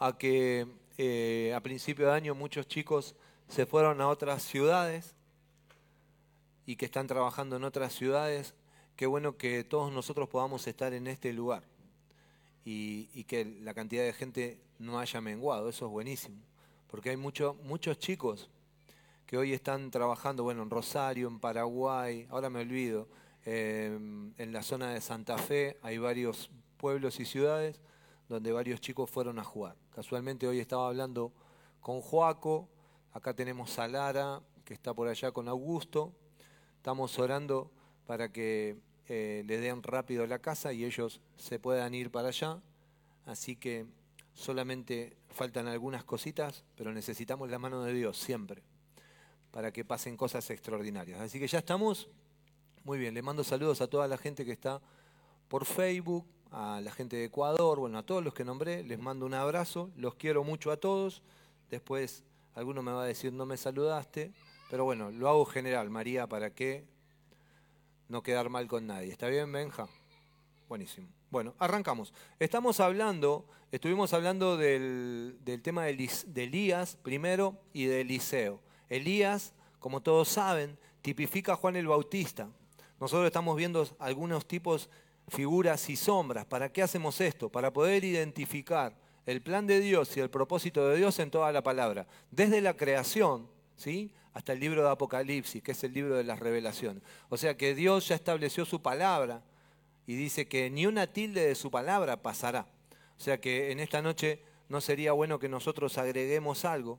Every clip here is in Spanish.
a que eh, a principio de año muchos chicos se fueron a otras ciudades y que están trabajando en otras ciudades. Qué bueno que todos nosotros podamos estar en este lugar y, que la cantidad de gente no haya menguado. Eso es buenísimo. Porque hay muchos chicos que hoy están trabajando, bueno, en Rosario, en Paraguay, ahora me olvido, eh, en la zona de Santa Fe hay varios pueblos y ciudades donde varios chicos fueron a jugar. Casualmente hoy estaba hablando con Joaco, acá tenemos a Lara, que está por allá con Augusto. Estamos orando para que eh, le den rápido la casa y ellos se puedan ir para allá. Así que solamente faltan algunas cositas, pero necesitamos la mano de Dios siempre para que pasen cosas extraordinarias. Así que ya estamos. Muy bien, le mando saludos a toda la gente que está por Facebook, a la gente de Ecuador, bueno, a todos los que nombré, les mando un abrazo, los quiero mucho a todos. Después alguno me va a decir no me saludaste, pero bueno, lo hago general, María, para que no quedar mal con nadie. ¿Está bien, Benja? Buenísimo. Bueno, arrancamos. Estamos hablando, estuvimos hablando del, tema de, de Elías primero y de Eliseo. Elías, como todos saben, tipifica a Juan el Bautista. Nosotros estamos viendo algunos tipos figuras y sombras. ¿Para qué hacemos esto? Para poder identificar el plan de Dios y el propósito de Dios en toda la palabra, desde la creación, ¿sí? hasta el libro de Apocalipsis, que es el libro de las revelaciones. O sea que Dios ya estableció su palabra y dice que ni una tilde de su palabra pasará. O sea que en esta noche no sería bueno que nosotros agreguemos algo,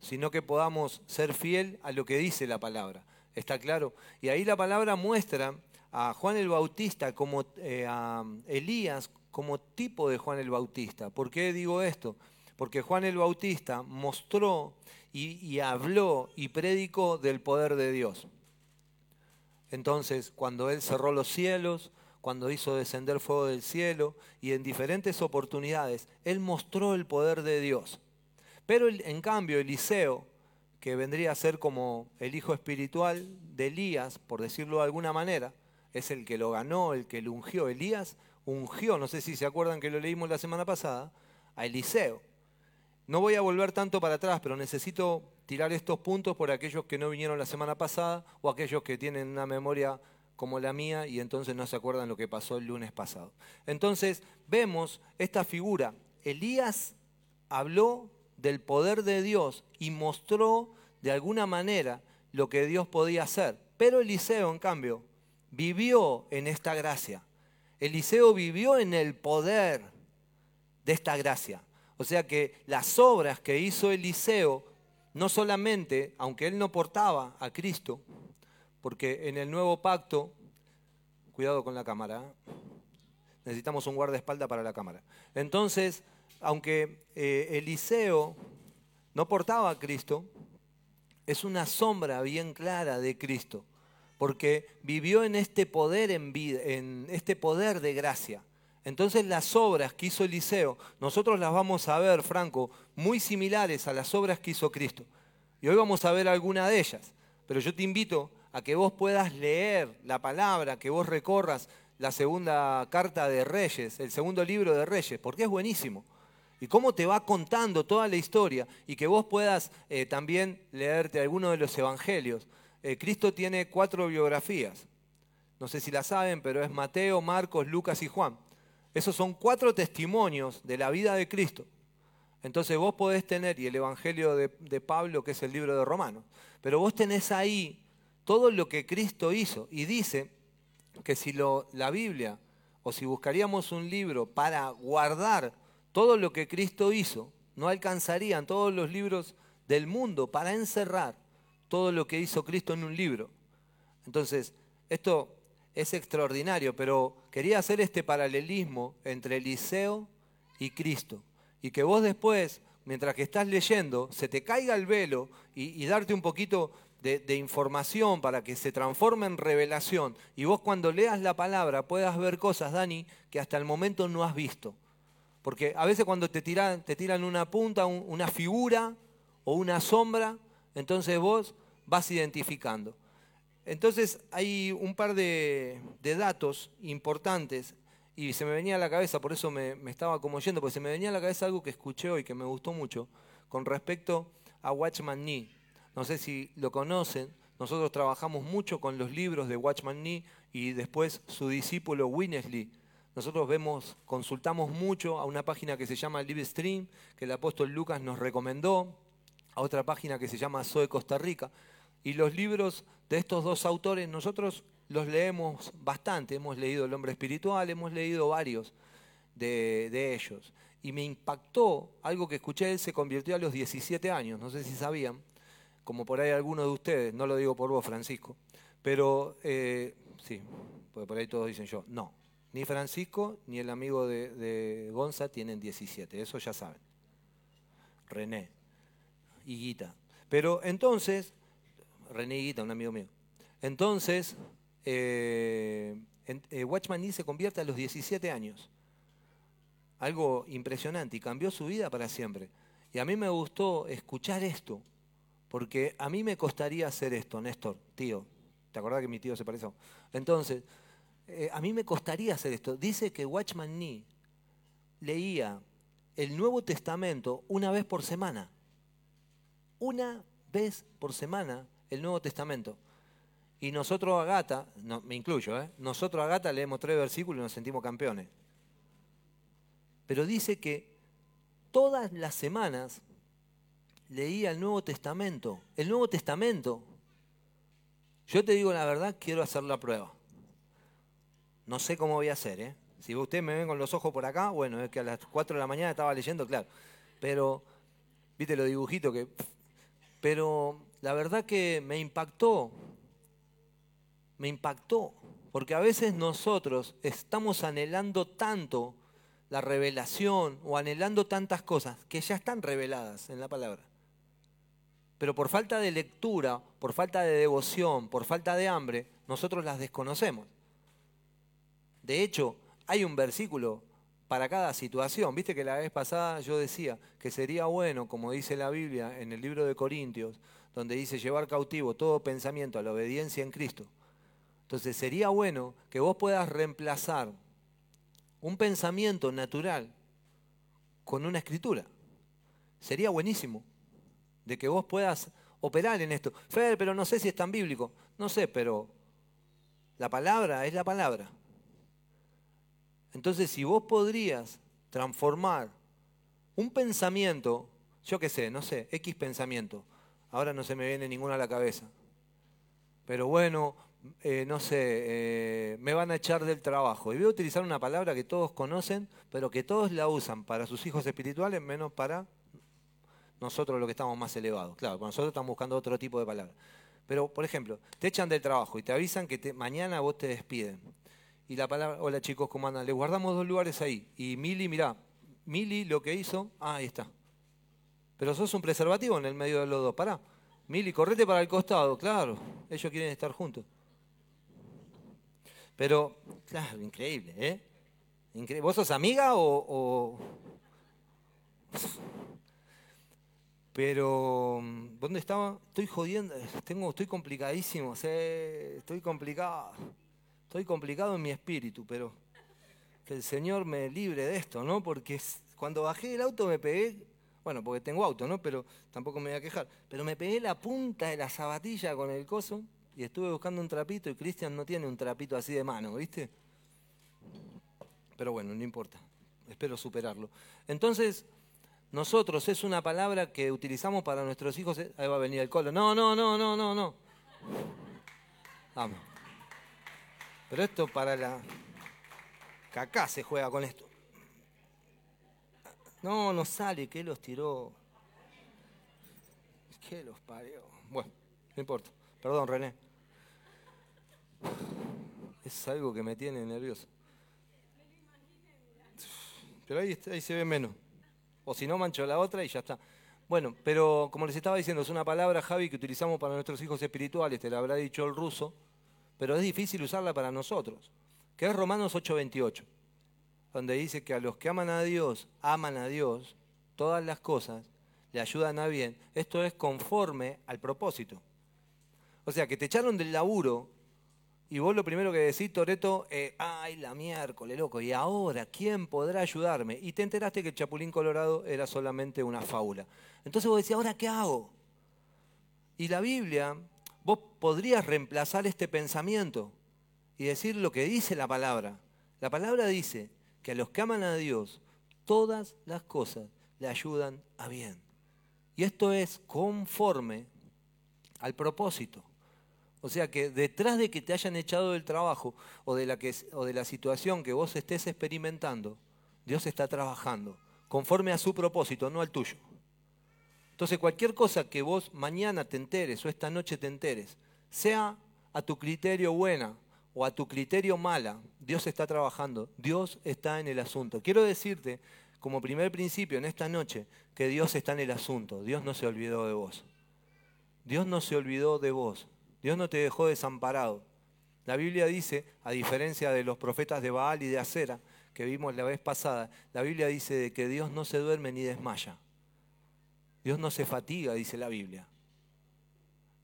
sino que podamos ser fiel a lo que dice la palabra. ¿Está claro? Y ahí la palabra muestra a Juan el Bautista como eh, a Elías como tipo de Juan el Bautista. ¿Por qué digo esto? Porque Juan el Bautista mostró y, habló y predicó del poder de Dios. Entonces, cuando él cerró los cielos, cuando hizo descender fuego del cielo y en diferentes oportunidades, él mostró el poder de Dios. Pero en cambio, Eliseo, que vendría a ser como el hijo espiritual de Elías, por decirlo de alguna manera, es el que lo ganó, el que lo ungió. Elías ungió, no sé si se acuerdan que lo leímos la semana pasada, a Eliseo. No voy a volver tanto para atrás, pero necesito tirar estos puntos por aquellos que no vinieron la semana pasada o aquellos que tienen una memoria como la mía y entonces no se acuerdan lo que pasó el lunes pasado. Entonces vemos esta figura. Elías habló del poder de Dios y mostró de alguna manera lo que Dios podía hacer. Pero Eliseo, en cambio, vivió en esta gracia. Eliseo vivió en el poder de esta gracia. O sea que las obras que hizo Eliseo, no solamente, aunque él no portaba a Cristo, porque en el nuevo pacto, cuidado con la cámara, ¿eh? necesitamos un guardaespaldas para la cámara. Entonces, aunque eh, Eliseo no portaba a Cristo, es una sombra bien clara de Cristo porque vivió en este poder en, vida, en este poder de gracia. Entonces las obras que hizo Eliseo, nosotros las vamos a ver, Franco, muy similares a las obras que hizo Cristo. Y hoy vamos a ver alguna de ellas. Pero yo te invito a que vos puedas leer la palabra, que vos recorras la segunda carta de Reyes, el segundo libro de Reyes, porque es buenísimo. Y cómo te va contando toda la historia y que vos puedas eh, también leerte alguno de los evangelios. Eh, Cristo tiene cuatro biografías. No sé si la saben, pero es Mateo, Marcos, Lucas y Juan. Esos son cuatro testimonios de la vida de Cristo. Entonces vos podés tener, y el Evangelio de, Pablo, que es el libro de Romanos, pero vos tenés ahí todo lo que Cristo hizo. Y dice que si lo, la Biblia, o si buscaríamos un libro para guardar todo lo que Cristo hizo, no alcanzarían todos los libros del mundo para encerrar todo lo que hizo Cristo en un libro. Entonces, esto es extraordinario, pero quería hacer este paralelismo entre Eliseo y Cristo. Y que vos después, mientras que estás leyendo, se te caiga el velo y, darte un poquito de, información para que se transforme en revelación. Y vos cuando leas la palabra puedas ver cosas, Dani, que hasta el momento no has visto. Porque a veces cuando te tiran, te tiran una punta, una figura o una sombra, entonces vos vas identificando. Entonces hay un par de, datos importantes y se me venía a la cabeza, por eso me, estaba como yendo, porque se me venía a la cabeza algo que escuché hoy que me gustó mucho con respecto a Watchman Nee. No sé si lo conocen, nosotros trabajamos mucho con los libros de Watchman Nee y después su discípulo Winnesley. Nosotros vemos, consultamos mucho a una página que se llama Livestream, que el apóstol Lucas nos recomendó, a otra página que se llama Zoe Costa Rica. Y los libros de estos dos autores nosotros los leemos bastante, hemos leído El hombre espiritual, hemos leído varios de, ellos. Y me impactó algo que escuché, él se convirtió a los 17 años, no sé si sabían, como por ahí algunos de ustedes, no lo digo por vos Francisco, pero eh, sí, porque por ahí todos dicen yo, no, ni Francisco ni el amigo de, de Gonza tienen 17, eso ya saben. René y Guita. Pero entonces, René y Guita, un amigo mío. Entonces, eh, eh, Watchman Nee se convierte a los 17 años. Algo impresionante y cambió su vida para siempre. Y a mí me gustó escuchar esto, porque a mí me costaría hacer esto, Néstor, tío. ¿Te acordás que mi tío se pareció? Entonces, eh, a mí me costaría hacer esto. Dice que Watchman Nee leía el Nuevo Testamento una vez por semana. Una vez por semana el Nuevo Testamento. Y nosotros a Gata, no, me incluyo, ¿eh? nosotros a Gata leemos tres versículos y nos sentimos campeones. Pero dice que todas las semanas leía el Nuevo Testamento. El Nuevo Testamento. Yo te digo la verdad, quiero hacer la prueba. No sé cómo voy a hacer, ¿eh? Si ustedes me ven con los ojos por acá, bueno, es que a las 4 de la mañana estaba leyendo, claro. Pero, viste los dibujitos que... Pero la verdad que me impactó me impactó, porque a veces nosotros estamos anhelando tanto la revelación o anhelando tantas cosas que ya están reveladas en la palabra. Pero por falta de lectura, por falta de devoción, por falta de hambre, nosotros las desconocemos. De hecho, hay un versículo para cada situación. Viste que la vez pasada yo decía que sería bueno, como dice la Biblia en el libro de Corintios, donde dice llevar cautivo todo pensamiento a la obediencia en Cristo. Entonces sería bueno que vos puedas reemplazar un pensamiento natural con una escritura. Sería buenísimo de que vos puedas operar en esto. Fer, pero no sé si es tan bíblico. No sé, pero la palabra es la palabra. Entonces, si vos podrías transformar un pensamiento, yo qué sé, no sé, X pensamiento, ahora no se me viene ninguno a la cabeza, pero bueno, eh, no sé, eh, me van a echar del trabajo. Y voy a utilizar una palabra que todos conocen, pero que todos la usan para sus hijos espirituales, menos para nosotros los que estamos más elevados. Claro, nosotros estamos buscando otro tipo de palabra. Pero, por ejemplo, te echan del trabajo y te avisan que mañana vos te despiden. Y la palabra, hola chicos, ¿cómo andan? Le guardamos dos lugares ahí. Y Mili, mirá, Mili lo que hizo, ah, ahí está. Pero sos un preservativo en el medio de los dos, pará. Mili, correte para el costado, claro, ellos quieren estar juntos. Pero, claro, increíble, ¿eh? ¿Vos sos amiga o, Pero, ¿dónde estaba? Estoy jodiendo, tengo, estoy complicadísimo, estoy complicado, estoy complicado en mi espíritu, pero que el Señor me libre de esto, ¿no? Porque cuando bajé del auto me pegué, bueno, porque tengo auto, ¿no? Pero tampoco me voy a quejar, pero me pegué la punta de la zapatilla con el coso y estuve buscando un trapito y Cristian no tiene un trapito así de mano, ¿viste? Pero bueno, no importa, espero superarlo. Entonces, nosotros es una palabra que utilizamos para nuestros hijos. Eh, ahí va a venir el colo. No, no, no, no, no, no. Vamos. Pero esto para la... Cacá se juega con esto. No, no sale, ¿qué los tiró? ¿Qué los parió? Bueno, no importa. Perdón, René. Es algo que me tiene nervioso. Pero ahí, ahí se ve menos. O si no, mancho la otra y ya está. Bueno, pero como les estaba diciendo, es una palabra, Javi, que utilizamos para nuestros hijos espirituales, te la habrá dicho el ruso, pero es difícil usarla para nosotros, que es Romanos 8:28, donde dice que a los que aman a Dios, aman a Dios, todas las cosas le ayudan a bien. Esto es conforme al propósito. O sea, que te echaron del laburo y vos lo primero que decís, Toreto, eh, ay, la miércoles, loco, y ahora, ¿quién podrá ayudarme? Y te enteraste que el Chapulín Colorado era solamente una fábula. Entonces vos decís, ¿ahora qué hago? Y la Biblia, vos podrías reemplazar este pensamiento y decir lo que dice la palabra. La palabra dice que a los que aman a Dios, todas las cosas le ayudan a bien. Y esto es conforme al propósito. O sea que detrás de que te hayan echado del trabajo o de, la que, o de la situación que vos estés experimentando, Dios está trabajando conforme a su propósito, no al tuyo. Entonces cualquier cosa que vos mañana te enteres o esta noche te enteres, sea a tu criterio buena o a tu criterio mala, Dios está trabajando, Dios está en el asunto. Quiero decirte, como primer principio en esta noche, que Dios está en el asunto, Dios no se olvidó de vos. Dios no se olvidó de vos. Dios no te dejó desamparado. La Biblia dice, a diferencia de los profetas de Baal y de Acera, que vimos la vez pasada, la Biblia dice de que Dios no se duerme ni desmaya. Dios no se fatiga, dice la Biblia.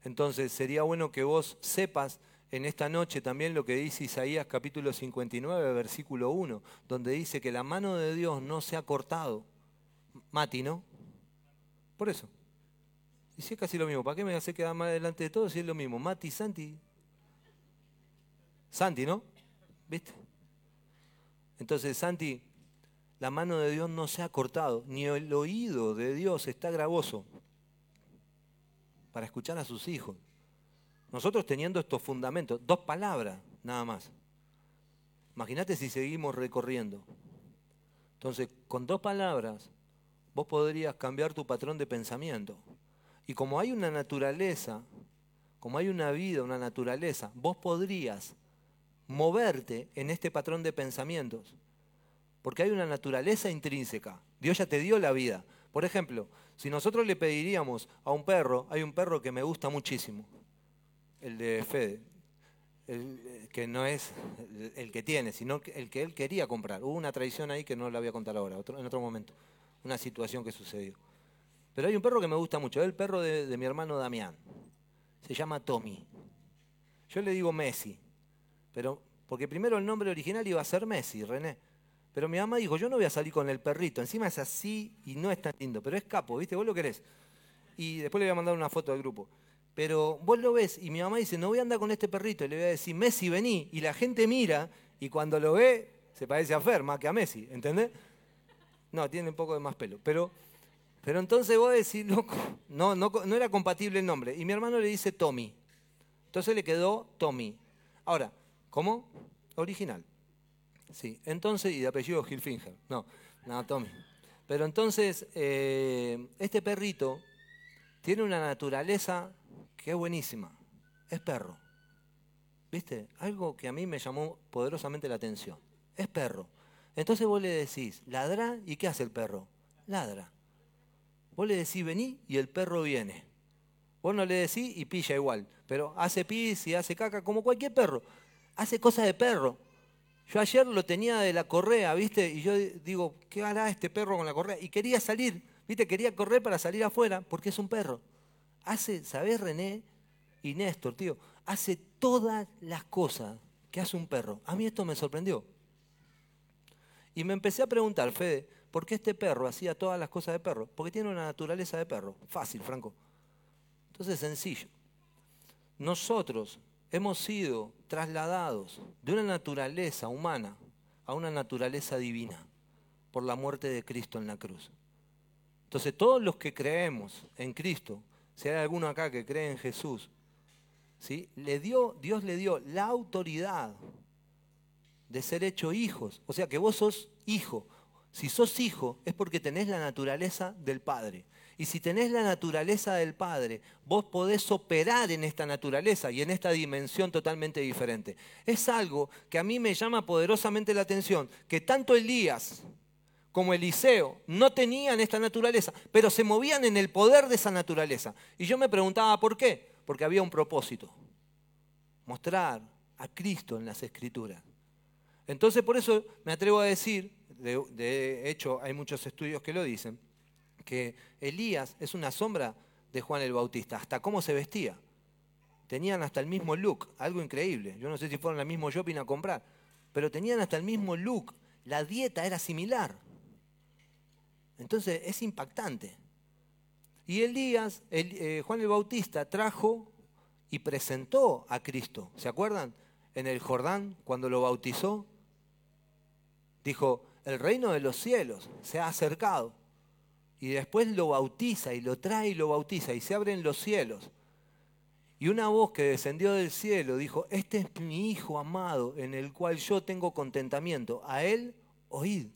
Entonces sería bueno que vos sepas en esta noche también lo que dice Isaías capítulo 59, versículo 1, donde dice que la mano de Dios no se ha cortado. Mati, ¿no? Por eso. Y si es casi lo mismo, ¿para qué me hace quedar más delante de todos si es lo mismo? Mati, Santi. Santi, ¿no? ¿Viste? Entonces, Santi, la mano de Dios no se ha cortado, ni el oído de Dios está gravoso para escuchar a sus hijos. Nosotros teniendo estos fundamentos, dos palabras nada más. Imagínate si seguimos recorriendo. Entonces, con dos palabras, vos podrías cambiar tu patrón de pensamiento. Y como hay una naturaleza, como hay una vida, una naturaleza, vos podrías moverte en este patrón de pensamientos. Porque hay una naturaleza intrínseca. Dios ya te dio la vida. Por ejemplo, si nosotros le pediríamos a un perro, hay un perro que me gusta muchísimo, el de Fede, el, que no es el, que tiene, sino el que él quería comprar. Hubo una traición ahí que no la voy a contar ahora, en otro momento, una situación que sucedió. Pero hay un perro que me gusta mucho, es el perro de, mi hermano Damián. Se llama Tommy. Yo le digo Messi, pero porque primero el nombre original iba a ser Messi, René. Pero mi mamá dijo, yo no voy a salir con el perrito. Encima es así y no es tan lindo, pero es capo, ¿viste? Vos lo querés. Y después le voy a mandar una foto del grupo. Pero vos lo ves y mi mamá dice, no voy a andar con este perrito. Y le voy a decir, Messi, vení. Y la gente mira y cuando lo ve se parece a Fer más que a Messi, ¿entendés? No, tiene un poco de más pelo. Pero pero entonces vos decís, loco, no, no, no era compatible el nombre. Y mi hermano le dice Tommy. Entonces le quedó Tommy. Ahora, ¿cómo? Original. Sí, entonces, y de apellido Hilfinger. No, no, Tommy. Pero entonces, eh, este perrito tiene una naturaleza que es buenísima. Es perro. ¿Viste? Algo que a mí me llamó poderosamente la atención. Es perro. Entonces vos le decís, ladra, ¿y qué hace el perro? Ladra. Vos le decís vení y el perro viene. Vos no le decís y pilla igual, pero hace pis y hace caca como cualquier perro. Hace cosas de perro. Yo ayer lo tenía de la correa, ¿viste? Y yo digo, ¿qué hará este perro con la correa? Y quería salir, ¿viste? Quería correr para salir afuera porque es un perro. Hace, ¿sabés, René y Néstor, tío? Hace todas las cosas que hace un perro. A mí esto me sorprendió. Y me empecé a preguntar, Fede, ¿Por qué este perro hacía todas las cosas de perro? Porque tiene una naturaleza de perro. Fácil, Franco. Entonces, sencillo. Nosotros hemos sido trasladados de una naturaleza humana a una naturaleza divina por la muerte de Cristo en la cruz. Entonces, todos los que creemos en Cristo, si hay alguno acá que cree en Jesús, ¿sí? le dio, Dios le dio la autoridad de ser hecho hijos. O sea que vos sos hijo. Si sos hijo es porque tenés la naturaleza del Padre. Y si tenés la naturaleza del Padre, vos podés operar en esta naturaleza y en esta dimensión totalmente diferente. Es algo que a mí me llama poderosamente la atención, que tanto Elías como Eliseo no tenían esta naturaleza, pero se movían en el poder de esa naturaleza. Y yo me preguntaba por qué, porque había un propósito, mostrar a Cristo en las escrituras. Entonces por eso me atrevo a decir de, hecho hay muchos estudios que lo dicen, que Elías es una sombra de Juan el Bautista, hasta cómo se vestía. tenían hasta el mismo look, algo increíble. Yo no sé si fueron al mismo shopping a comprar, pero tenían hasta el mismo look. La dieta era similar. Entonces es impactante. Y Elías, eh, Juan el Bautista, trajo y presentó a Cristo. ¿Se acuerdan? En el Jordán, cuando lo bautizó, dijo, el reino de los cielos se ha acercado. Y después lo bautiza y lo trae y lo bautiza y se abren los cielos. Y una voz que descendió del cielo dijo, este es mi Hijo amado en el cual yo tengo contentamiento. A él oíd.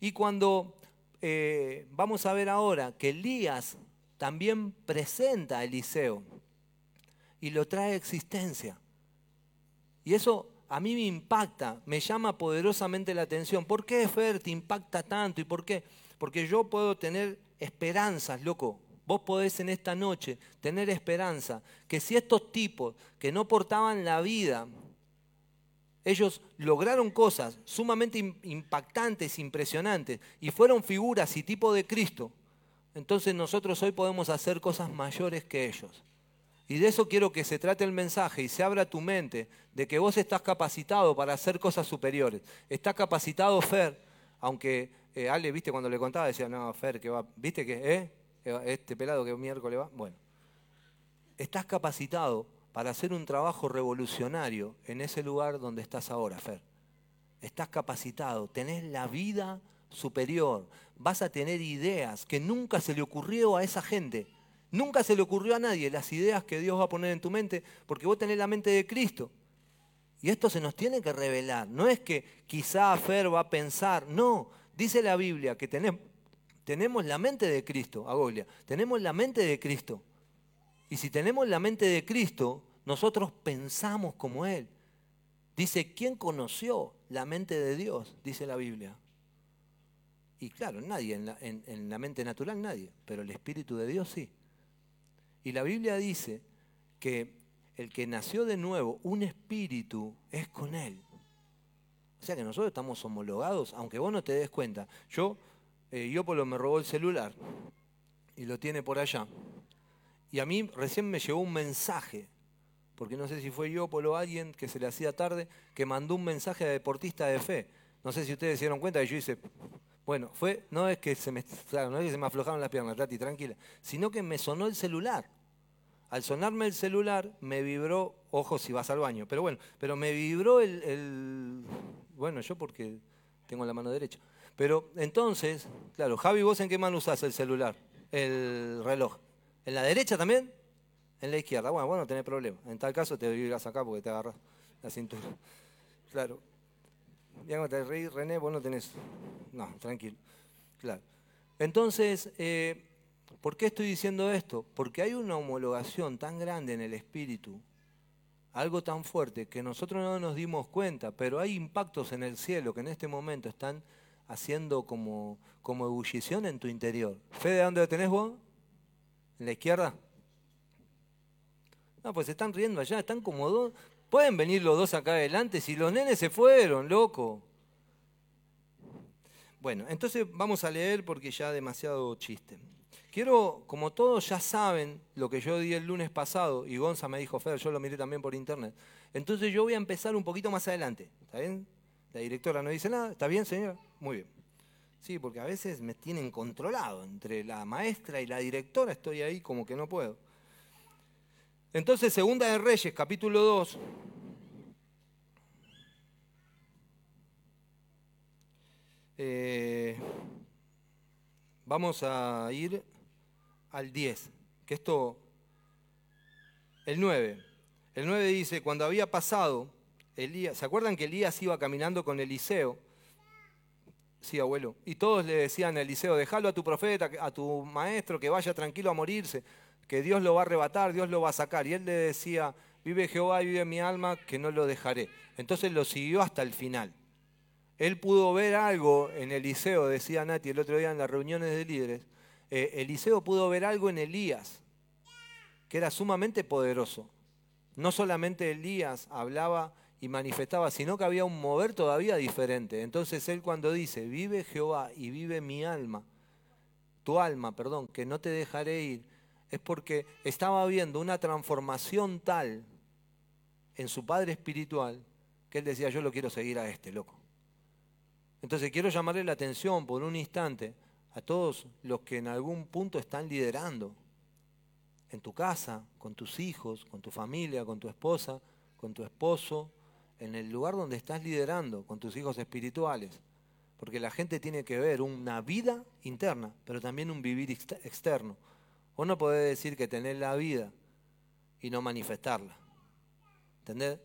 Y cuando eh, vamos a ver ahora que Elías también presenta a Eliseo y lo trae a existencia. Y eso a mí me impacta, me llama poderosamente la atención. ¿Por qué Fer te impacta tanto? ¿Y por qué? Porque yo puedo tener esperanzas, loco. Vos podés en esta noche tener esperanza que si estos tipos que no portaban la vida, ellos lograron cosas sumamente impactantes, impresionantes, y fueron figuras y tipo de Cristo, entonces nosotros hoy podemos hacer cosas mayores que ellos. Y de eso quiero que se trate el mensaje y se abra tu mente de que vos estás capacitado para hacer cosas superiores. Estás capacitado, Fer, aunque eh, Ale, viste, cuando le contaba, decía, no, Fer, que va, viste que, ¿eh? Este pelado que miércoles va. Bueno, estás capacitado para hacer un trabajo revolucionario en ese lugar donde estás ahora, Fer. Estás capacitado, tenés la vida superior, vas a tener ideas que nunca se le ocurrió a esa gente Nunca se le ocurrió a nadie las ideas que Dios va a poner en tu mente, porque vos tenés la mente de Cristo. Y esto se nos tiene que revelar. No es que quizá Fer va a pensar, no, dice la Biblia que tenemos, tenemos la mente de Cristo, Agolia, tenemos la mente de Cristo. Y si tenemos la mente de Cristo, nosotros pensamos como Él. Dice, ¿quién conoció la mente de Dios? Dice la Biblia. Y claro, nadie, en la, en la mente natural nadie, pero el Espíritu de Dios sí. Y la Biblia dice que el que nació de nuevo, un espíritu, es con él. O sea que nosotros estamos homologados, aunque vos no te des cuenta. Yo, eh, me robó el celular y lo tiene por allá. Y a mí recién me llegó un mensaje, porque no sé si fue Iópolo o alguien que se le hacía tarde, que mandó un mensaje a deportista de fe. No sé si ustedes se dieron cuenta y yo hice, bueno, fue, no es que se me, no es que se me aflojaron las piernas, Tati, tranquila, sino que me sonó el celular. Al sonarme el celular, me vibró, ojo si vas al baño, pero bueno, pero me vibró el, bueno, yo porque tengo la mano derecha. Pero entonces, claro, Javi, ¿vos en qué mano usás el celular? El reloj. ¿En la derecha también? En la izquierda. Bueno, bueno, no tenés problema. En tal caso te vibras acá porque te agarras la cintura. Claro. Ya te reí, René, vos no tenés. No, tranquilo. Claro. Entonces, eh, ¿Por qué estoy diciendo esto? Porque hay una homologación tan grande en el espíritu, algo tan fuerte que nosotros no nos dimos cuenta, pero hay impactos en el cielo que en este momento están haciendo como, como ebullición en tu interior. ¿Fede, dónde lo tenés vos? ¿En la izquierda? No, pues están riendo allá, están como dos. Pueden venir los dos acá adelante si los nenes se fueron, loco. Bueno, entonces vamos a leer porque ya demasiado chiste. Quiero, como todos ya saben lo que yo di el lunes pasado, y Gonza me dijo, Fer, yo lo miré también por internet, entonces yo voy a empezar un poquito más adelante. ¿Está bien? La directora no dice nada. ¿Está bien, señora? Muy bien. Sí, porque a veces me tienen controlado. Entre la maestra y la directora estoy ahí como que no puedo. Entonces, Segunda de Reyes, capítulo 2. Eh, vamos a ir al 10, que esto, el 9. El 9 dice, cuando había pasado, Elías, ¿se acuerdan que Elías iba caminando con Eliseo? Sí, abuelo. Y todos le decían a Eliseo, déjalo a tu profeta, a tu maestro, que vaya tranquilo a morirse, que Dios lo va a arrebatar, Dios lo va a sacar. Y él le decía, vive Jehová y vive mi alma, que no lo dejaré. Entonces lo siguió hasta el final. Él pudo ver algo en Eliseo, decía Nati el otro día en las reuniones de líderes, eh, Eliseo pudo ver algo en Elías, que era sumamente poderoso. No solamente Elías hablaba y manifestaba, sino que había un mover todavía diferente. Entonces él cuando dice, vive Jehová y vive mi alma, tu alma, perdón, que no te dejaré ir, es porque estaba viendo una transformación tal en su padre espiritual que él decía, yo lo quiero seguir a este, loco. Entonces quiero llamarle la atención por un instante a todos los que en algún punto están liderando en tu casa, con tus hijos, con tu familia, con tu esposa, con tu esposo, en el lugar donde estás liderando, con tus hijos espirituales. Porque la gente tiene que ver una vida interna, pero también un vivir externo. Vos no podés decir que tenés la vida y no manifestarla. ¿Entendés?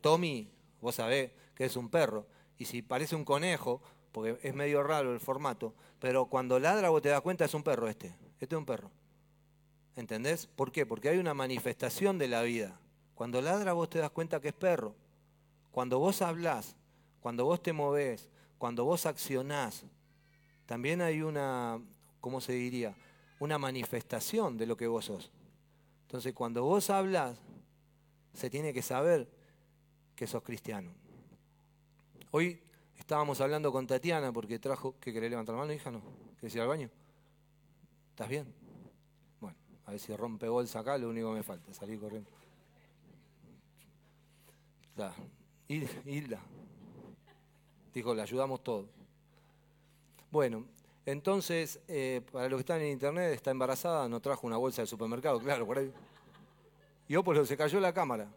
Tommy, vos sabés que es un perro. Y si parece un conejo, porque es medio raro el formato, pero cuando ladra vos te das cuenta es un perro este. Este es un perro. ¿Entendés? ¿Por qué? Porque hay una manifestación de la vida. Cuando ladra vos te das cuenta que es perro. Cuando vos hablás, cuando vos te movés, cuando vos accionás, también hay una, ¿cómo se diría? Una manifestación de lo que vos sos. Entonces, cuando vos hablas, se tiene que saber que sos cristiano. Hoy estábamos hablando con Tatiana porque trajo, ¿qué querés levantar la mano, hija? ¿No? ¿Querés ir al baño? ¿Estás bien? Bueno, a ver si rompe bolsa acá, lo único que me falta, salir corriendo. Hilda, Dijo, le ayudamos todos. Bueno, entonces, eh, para los que están en internet, está embarazada, no trajo una bolsa de supermercado, claro, por ahí. Y pues se cayó la cámara.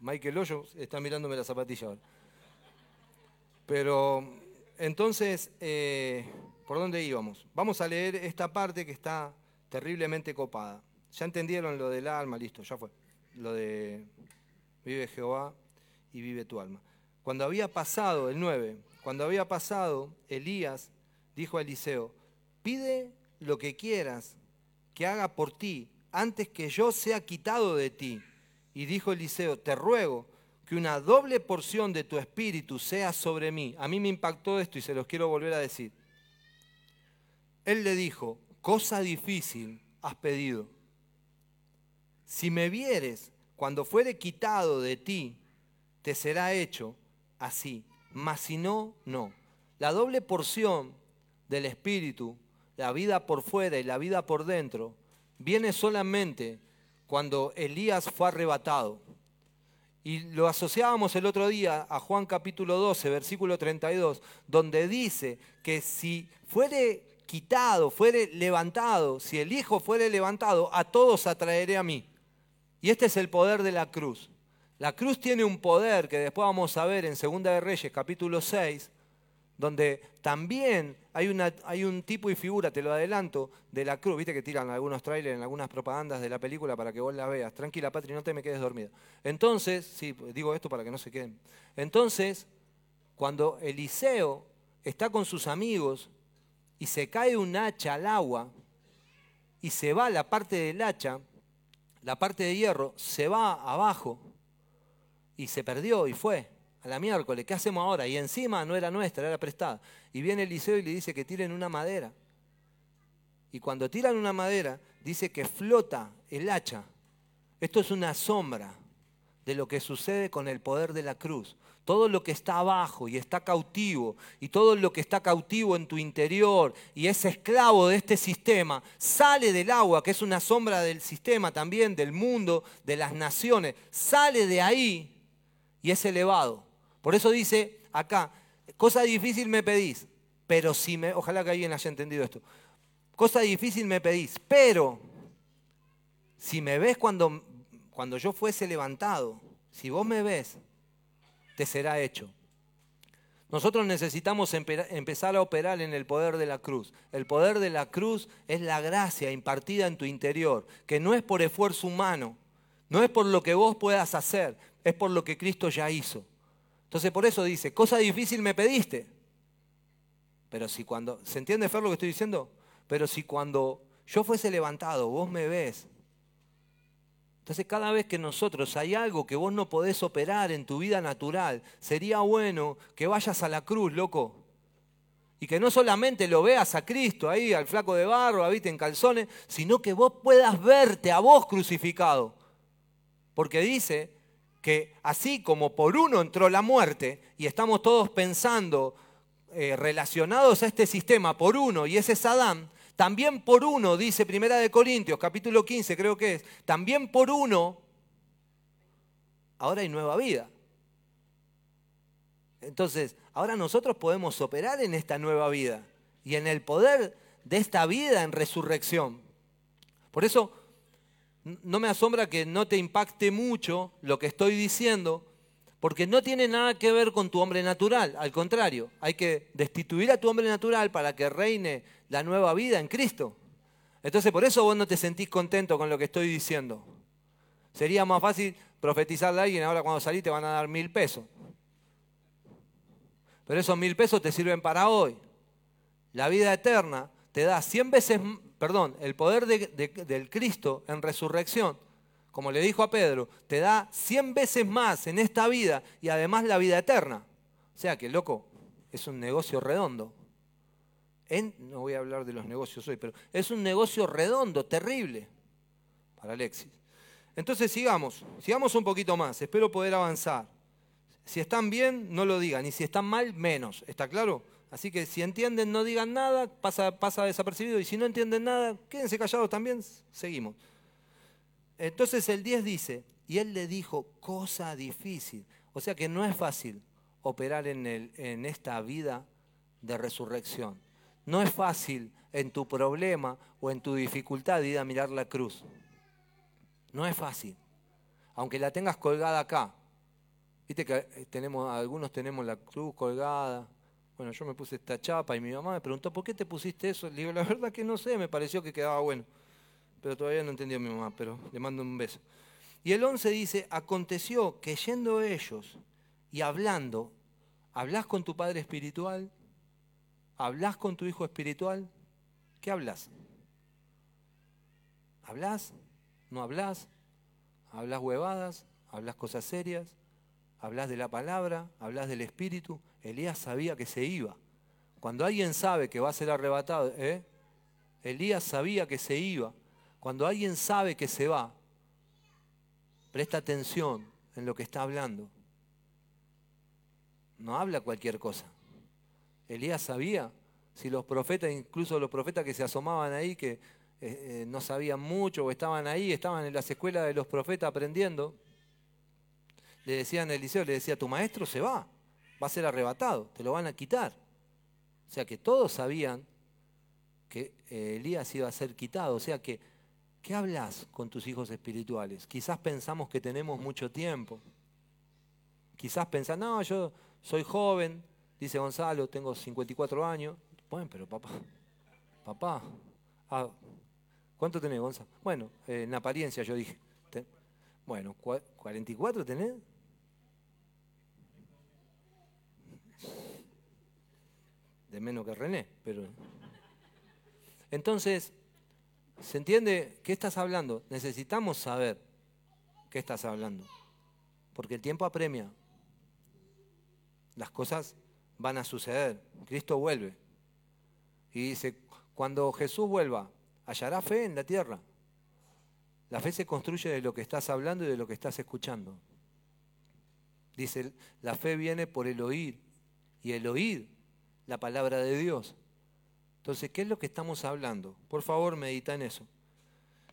Michael Hoyo está mirándome la zapatilla ahora. Pero, entonces, eh, ¿por dónde íbamos? Vamos a leer esta parte que está terriblemente copada. Ya entendieron lo del alma, listo, ya fue. Lo de vive Jehová y vive tu alma. Cuando había pasado, el 9, cuando había pasado, Elías dijo a Eliseo, pide lo que quieras que haga por ti antes que yo sea quitado de ti. Y dijo Eliseo, te ruego que una doble porción de tu espíritu sea sobre mí. A mí me impactó esto y se los quiero volver a decir. Él le dijo, cosa difícil has pedido. Si me vieres cuando fuere quitado de ti, te será hecho así mas si no, no. La doble porción del Espíritu, la vida por fuera y la vida por dentro, viene solamente cuando Elías fue arrebatado. Y lo asociábamos el otro día a Juan capítulo 12, versículo 32, donde dice que si fuere quitado, fuere levantado, si el Hijo fuere levantado, a todos atraeré a mí. Y este es el poder de la cruz. La cruz tiene un poder que después vamos a ver en Segunda de Reyes, capítulo 6, donde también hay, un tipo y figura, te lo adelanto, de la cruz. Viste que tiran algunos trailers en algunas propagandas de la película para que vos la veas. Tranquila, Patri, no te me quedes dormida. Entonces, sí, digo esto para que no se queden. Entonces, cuando Eliseo está con sus amigos y se cae un hacha al agua y se va la parte del hacha, la parte de hierro, se va abajo y se perdió y fue a la miércoles, ¿qué hacemos ahora? Y encima no era nuestra, era prestada. Y viene Eliseo y le dice que tiren una madera. Y cuando tiran una madera, dice que flota el hacha. Esto es una sombra de lo que sucede con el poder de la cruz. Todo lo que está abajo y está cautivo, y todo lo que está cautivo en tu interior y es esclavo de este sistema, sale del agua, que es una sombra del sistema también, del mundo, de las naciones, sale de ahí y es elevado. Por eso dice acá, cosa difícil me pedís, pero si me, ojalá que alguien haya entendido esto, cosa difícil me pedís, pero si me ves cuando, cuando yo fuese levantado, si vos me ves, te será hecho. Nosotros necesitamos empezar a operar en el poder de la cruz. El poder de la cruz es la gracia impartida en tu interior, que no es por esfuerzo humano, no es por lo que vos puedas hacer, es por lo que Cristo ya hizo. Entonces por eso dice, cosa difícil me pediste. Pero si cuando, ¿se entiende Fer lo que estoy diciendo? Pero si cuando yo fuese levantado, vos me ves. Entonces cada vez que nosotros hay algo que vos no podés operar en tu vida natural, sería bueno que vayas a la cruz, loco. Y que no solamente lo veas a Cristo ahí, al flaco de barro, a viste en calzones, sino que vos puedas verte a vos crucificado. Porque dice que así como por uno entró la muerte y estamos todos pensando eh, relacionados a este sistema por uno y ese es Adán, también por uno, dice Primera de Corintios, capítulo 15 creo que es, también por uno, ahora hay nueva vida. Entonces, ahora nosotros podemos operar en esta nueva vida y en el poder de esta vida en resurrección. Por eso, no me asombra que no te impacte mucho lo que estoy diciendo, porque no tiene nada que ver con tu hombre natural, al contrario, hay que destituir a tu hombre natural para que reine la nueva vida en Cristo. Entonces por eso vos no te sentís contento con lo que estoy diciendo. Sería más fácil profetizarle a alguien, ahora cuando salís te van a dar mil pesos. Pero esos mil pesos te sirven para hoy. La vida eterna te da cien veces, perdón, el poder del Cristo en resurrección como le dijo a Pedro, te da cien veces más en esta vida y además la vida eterna. O sea que, loco, es un negocio redondo. no voy a hablar de los negocios hoy, pero es un negocio redondo, terrible para Alexis. Entonces sigamos, sigamos un poquito más, espero poder avanzar. Si están bien, no lo digan, y si están mal, menos, ¿está claro? Así que si entienden, no digan nada, pasa, pasa desapercibido, y si no entienden nada, quédense callados también, seguimos. Entonces el 10 dice, y él le dijo, cosa difícil. O sea que no es fácil operar en, el, en esta vida de resurrección. No es fácil en tu problema o en tu dificultad ir a mirar la cruz. No es fácil. Aunque la tengas colgada acá. Viste que eh, tenemos, algunos tenemos la cruz colgada. Bueno, yo me puse esta chapa y mi mamá me preguntó, ¿por qué te pusiste eso? Le digo, la verdad que no sé, me pareció que quedaba bueno pero todavía no entendió mi mamá, pero le mando un beso. Y el 11 dice, aconteció que yendo ellos y hablando, ¿hablas con tu padre espiritual? ¿Hablas con tu hijo espiritual? ¿Qué hablas? ¿Hablas? ¿No hablas? ¿Hablas huevadas? ¿Hablas cosas serias? ¿Hablas de la palabra? ¿Hablas del espíritu? Elías sabía que se iba. Cuando alguien sabe que va a ser arrebatado, ¿eh? Elías sabía que se iba. Cuando alguien sabe que se va, presta atención en lo que está hablando. No habla cualquier cosa. Elías sabía, si los profetas, incluso los profetas que se asomaban ahí, que eh, eh, no sabían mucho o estaban ahí, estaban en las escuelas de los profetas aprendiendo, le decían a Eliseo, le decía, tu maestro se va, va a ser arrebatado, te lo van a quitar. O sea que todos sabían que eh, Elías iba a ser quitado, o sea que ¿Qué hablas con tus hijos espirituales? Quizás pensamos que tenemos mucho tiempo. Quizás pensás, no, yo soy joven, dice Gonzalo, tengo 54 años. Bueno, pero papá, papá, ah, ¿cuánto tenés, Gonzalo? Bueno, eh, en apariencia yo dije. bueno, ¿44 tenés? De menos que René, pero... Entonces, ¿Se entiende qué estás hablando? Necesitamos saber qué estás hablando. Porque el tiempo apremia. Las cosas van a suceder. Cristo vuelve. Y dice, cuando Jesús vuelva, hallará fe en la tierra. La fe se construye de lo que estás hablando y de lo que estás escuchando. Dice, la fe viene por el oír y el oír la palabra de Dios. Entonces, ¿qué es lo que estamos hablando? Por favor, medita en eso.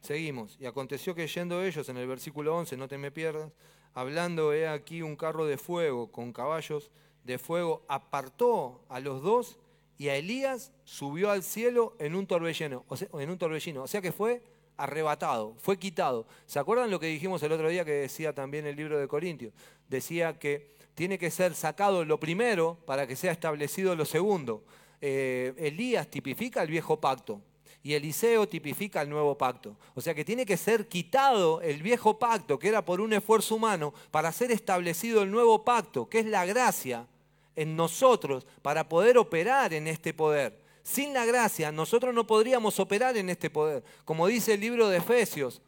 Seguimos. Y aconteció que yendo ellos, en el versículo 11, no te me pierdas, hablando, he aquí un carro de fuego con caballos de fuego, apartó a los dos y a Elías subió al cielo en un torbellino, o sea, en un torbellino, o sea que fue arrebatado, fue quitado. ¿Se acuerdan lo que dijimos el otro día que decía también el libro de Corintios? Decía que tiene que ser sacado lo primero para que sea establecido lo segundo. Eh, Elías tipifica el viejo pacto y Eliseo tipifica el nuevo pacto. O sea que tiene que ser quitado el viejo pacto, que era por un esfuerzo humano, para ser establecido el nuevo pacto, que es la gracia en nosotros, para poder operar en este poder. Sin la gracia nosotros no podríamos operar en este poder. Como dice el libro de Efesios,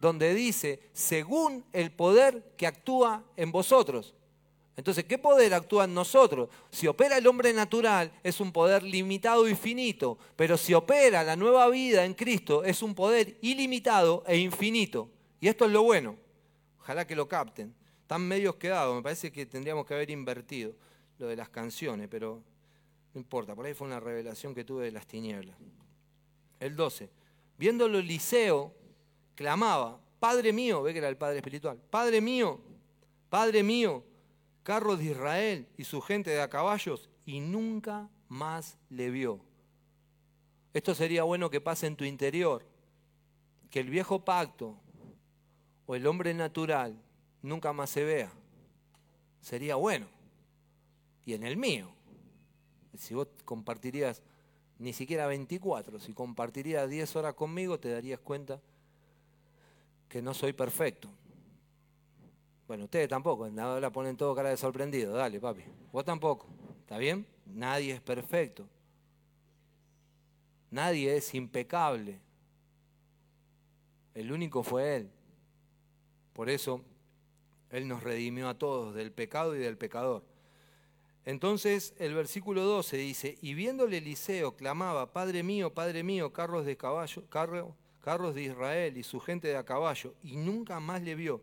donde dice, según el poder que actúa en vosotros. Entonces, ¿qué poder actúa en nosotros? Si opera el hombre natural, es un poder limitado y finito, pero si opera la nueva vida en Cristo, es un poder ilimitado e infinito. Y esto es lo bueno. Ojalá que lo capten. Están medios quedados, me parece que tendríamos que haber invertido lo de las canciones, pero no importa, por ahí fue una revelación que tuve de las tinieblas. El 12. Viéndolo Eliseo, clamaba, Padre mío, ve que era el Padre espiritual, Padre mío, Padre mío, carros de Israel y su gente de a caballos, y nunca más le vio. Esto sería bueno que pase en tu interior, que el viejo pacto o el hombre natural nunca más se vea. Sería bueno. Y en el mío, si vos compartirías ni siquiera 24, si compartirías 10 horas conmigo, te darías cuenta que no soy perfecto. Bueno, ustedes tampoco, ahora ponen todo cara de sorprendido, dale papi, vos tampoco, ¿está bien? Nadie es perfecto, nadie es impecable, el único fue Él. Por eso Él nos redimió a todos del pecado y del pecador. Entonces el versículo 12 dice, y viéndole Eliseo clamaba, Padre mío, Padre mío, carros de caballo, carros de Israel y su gente de a caballo, y nunca más le vio.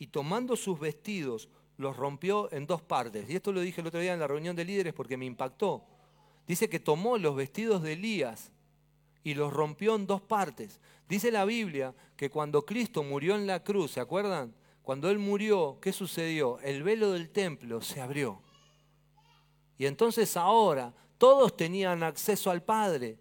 Y tomando sus vestidos, los rompió en dos partes. Y esto lo dije el otro día en la reunión de líderes porque me impactó. Dice que tomó los vestidos de Elías y los rompió en dos partes. Dice la Biblia que cuando Cristo murió en la cruz, ¿se acuerdan? Cuando Él murió, ¿qué sucedió? El velo del templo se abrió. Y entonces ahora todos tenían acceso al Padre.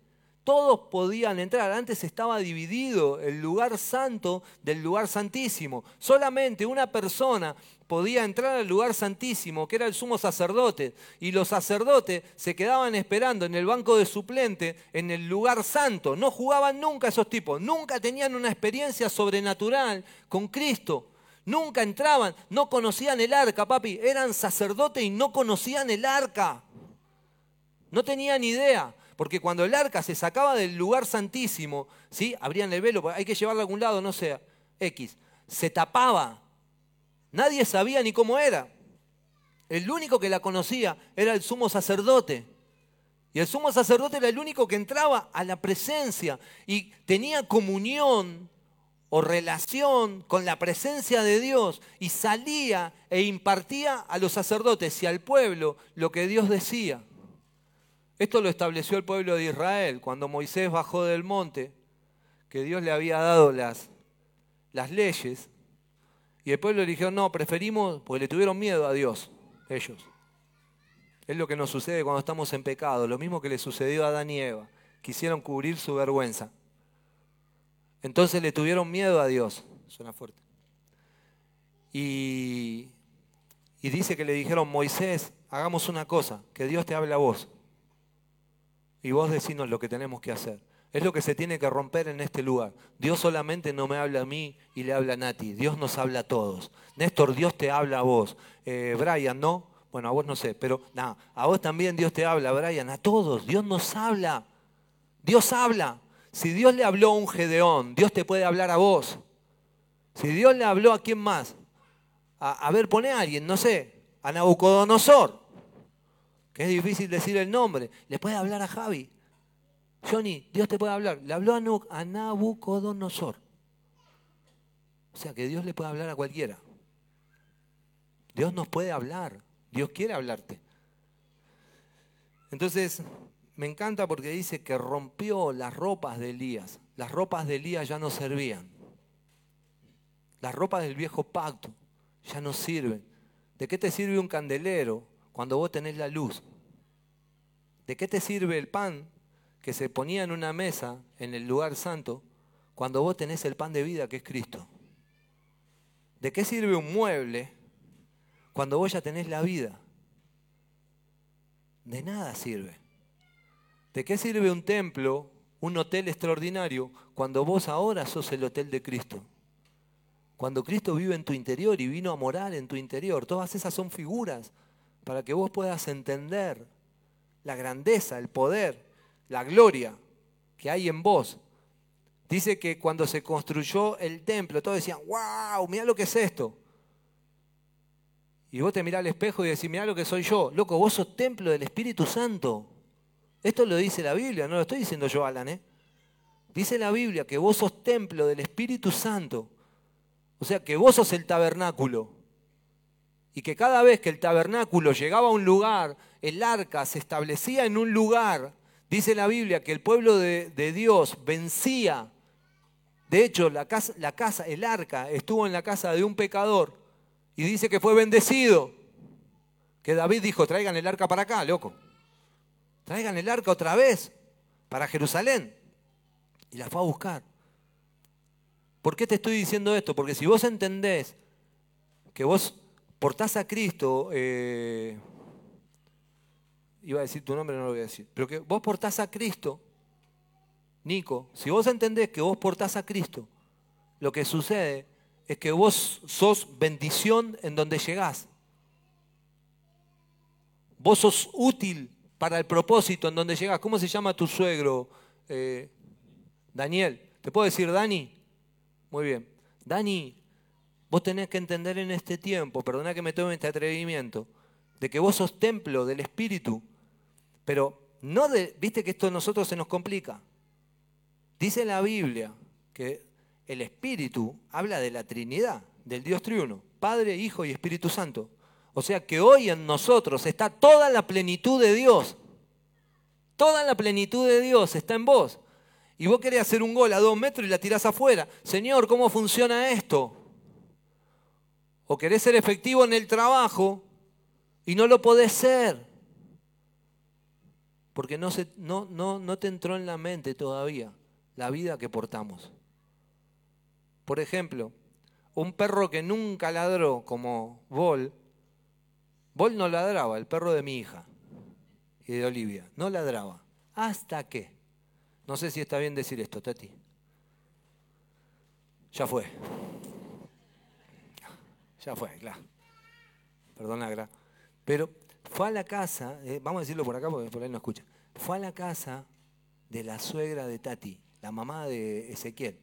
Todos podían entrar. Antes estaba dividido el lugar santo del lugar santísimo. Solamente una persona podía entrar al lugar santísimo, que era el sumo sacerdote. Y los sacerdotes se quedaban esperando en el banco de suplente, en el lugar santo. No jugaban nunca esos tipos. Nunca tenían una experiencia sobrenatural con Cristo. Nunca entraban, no conocían el arca, papi. Eran sacerdotes y no conocían el arca. No tenían idea. Porque cuando el arca se sacaba del lugar santísimo, ¿sí? abrían el velo, hay que llevarlo a algún lado, no sé, X. Se tapaba. Nadie sabía ni cómo era. El único que la conocía era el sumo sacerdote. Y el sumo sacerdote era el único que entraba a la presencia y tenía comunión o relación con la presencia de Dios y salía e impartía a los sacerdotes y al pueblo lo que Dios decía. Esto lo estableció el pueblo de Israel cuando Moisés bajó del monte, que Dios le había dado las, las leyes, y el pueblo dijo, no, preferimos, porque le tuvieron miedo a Dios, ellos. Es lo que nos sucede cuando estamos en pecado, lo mismo que le sucedió a Adán y Eva, quisieron cubrir su vergüenza. Entonces le tuvieron miedo a Dios. Suena fuerte. Y, y dice que le dijeron, Moisés, hagamos una cosa, que Dios te hable a vos. Y vos decinos lo que tenemos que hacer. Es lo que se tiene que romper en este lugar. Dios solamente no me habla a mí y le habla a Nati. Dios nos habla a todos. Néstor, Dios te habla a vos. Eh, Brian, ¿no? Bueno, a vos no sé, pero nada, a vos también Dios te habla, Brian, a todos. Dios nos habla. Dios habla. Si Dios le habló a un Gedeón, Dios te puede hablar a vos. Si Dios le habló a quién más, a, ver, pone a alguien, no sé, a Nabucodonosor, es difícil decir el nombre, le puede hablar a Javi. Johnny, Dios te puede hablar. Le habló a Nabucodonosor. O sea que Dios le puede hablar a cualquiera. Dios nos puede hablar. Dios quiere hablarte. Entonces, me encanta porque dice que rompió las ropas de Elías. Las ropas de Elías ya no servían. Las ropas del viejo pacto ya no sirven. ¿De qué te sirve un candelero cuando vos tenés la luz? ¿De qué te sirve el pan que se ponía en una mesa en el lugar santo cuando vos tenés el pan de vida que es Cristo? ¿De qué sirve un mueble cuando vos ya tenés la vida? De nada sirve. ¿De qué sirve un templo, un hotel extraordinario, cuando vos ahora sos el hotel de Cristo? Cuando Cristo vive en tu interior y vino a morar en tu interior. Todas esas son figuras para que vos puedas entender la grandeza, el poder, la gloria que hay en vos. Dice que cuando se construyó el templo, todos decían, wow, mira lo que es esto. Y vos te mirás al espejo y decís, mira lo que soy yo. Loco, vos sos templo del Espíritu Santo. Esto lo dice la Biblia, no lo estoy diciendo yo, Alan. ¿eh? Dice la Biblia que vos sos templo del Espíritu Santo. O sea, que vos sos el tabernáculo. Y que cada vez que el tabernáculo llegaba a un lugar, el arca se establecía en un lugar Dice la Biblia que el pueblo de, Dios vencía. De hecho, la casa, la casa, el arca, estuvo en la casa de un pecador y dice que fue bendecido. Que David dijo, traigan el arca para acá, loco. Traigan el arca otra vez para Jerusalén. Y la fue a buscar. ¿Por qué te estoy diciendo esto? Porque si vos entendés que vos portás a Cristo, eh, iba a decir tu nombre, no lo voy a decir, pero que vos portás a Cristo, Nico, si vos entendés que vos portás a Cristo, lo que sucede es que vos sos bendición en donde llegás. Vos sos útil para el propósito en donde llegás. ¿Cómo se llama tu suegro? Eh, Daniel. ¿Te puedo decir Dani? Muy bien. Dani, vos tenés que entender en este tiempo, perdona que me tome este atrevimiento, de que vos sos templo del Espíritu, pero no de, viste que esto a nosotros se nos complica. Dice la Biblia que el Espíritu habla de la Trinidad, del Dios triuno, Padre, Hijo y Espíritu Santo. O sea que hoy en nosotros está toda la plenitud de Dios. Toda la plenitud de Dios está en vos. Y vos querés hacer un gol a dos metros y la tirás afuera. Señor, ¿cómo funciona esto? O querés ser efectivo en el trabajo y no lo podés ser. Porque no, se, no, no, no te entró en la mente todavía la vida que portamos. Por ejemplo, un perro que nunca ladró como Bol, Bol no ladraba, el perro de mi hija y de Olivia, no ladraba. ¿Hasta qué? No sé si está bien decir esto, Tati. Ya fue. Ya fue, claro. Perdona, Gra. Pero fue a la casa, eh, vamos a decirlo por acá porque por ahí no escucha. Fue a la casa de la suegra de Tati, la mamá de Ezequiel.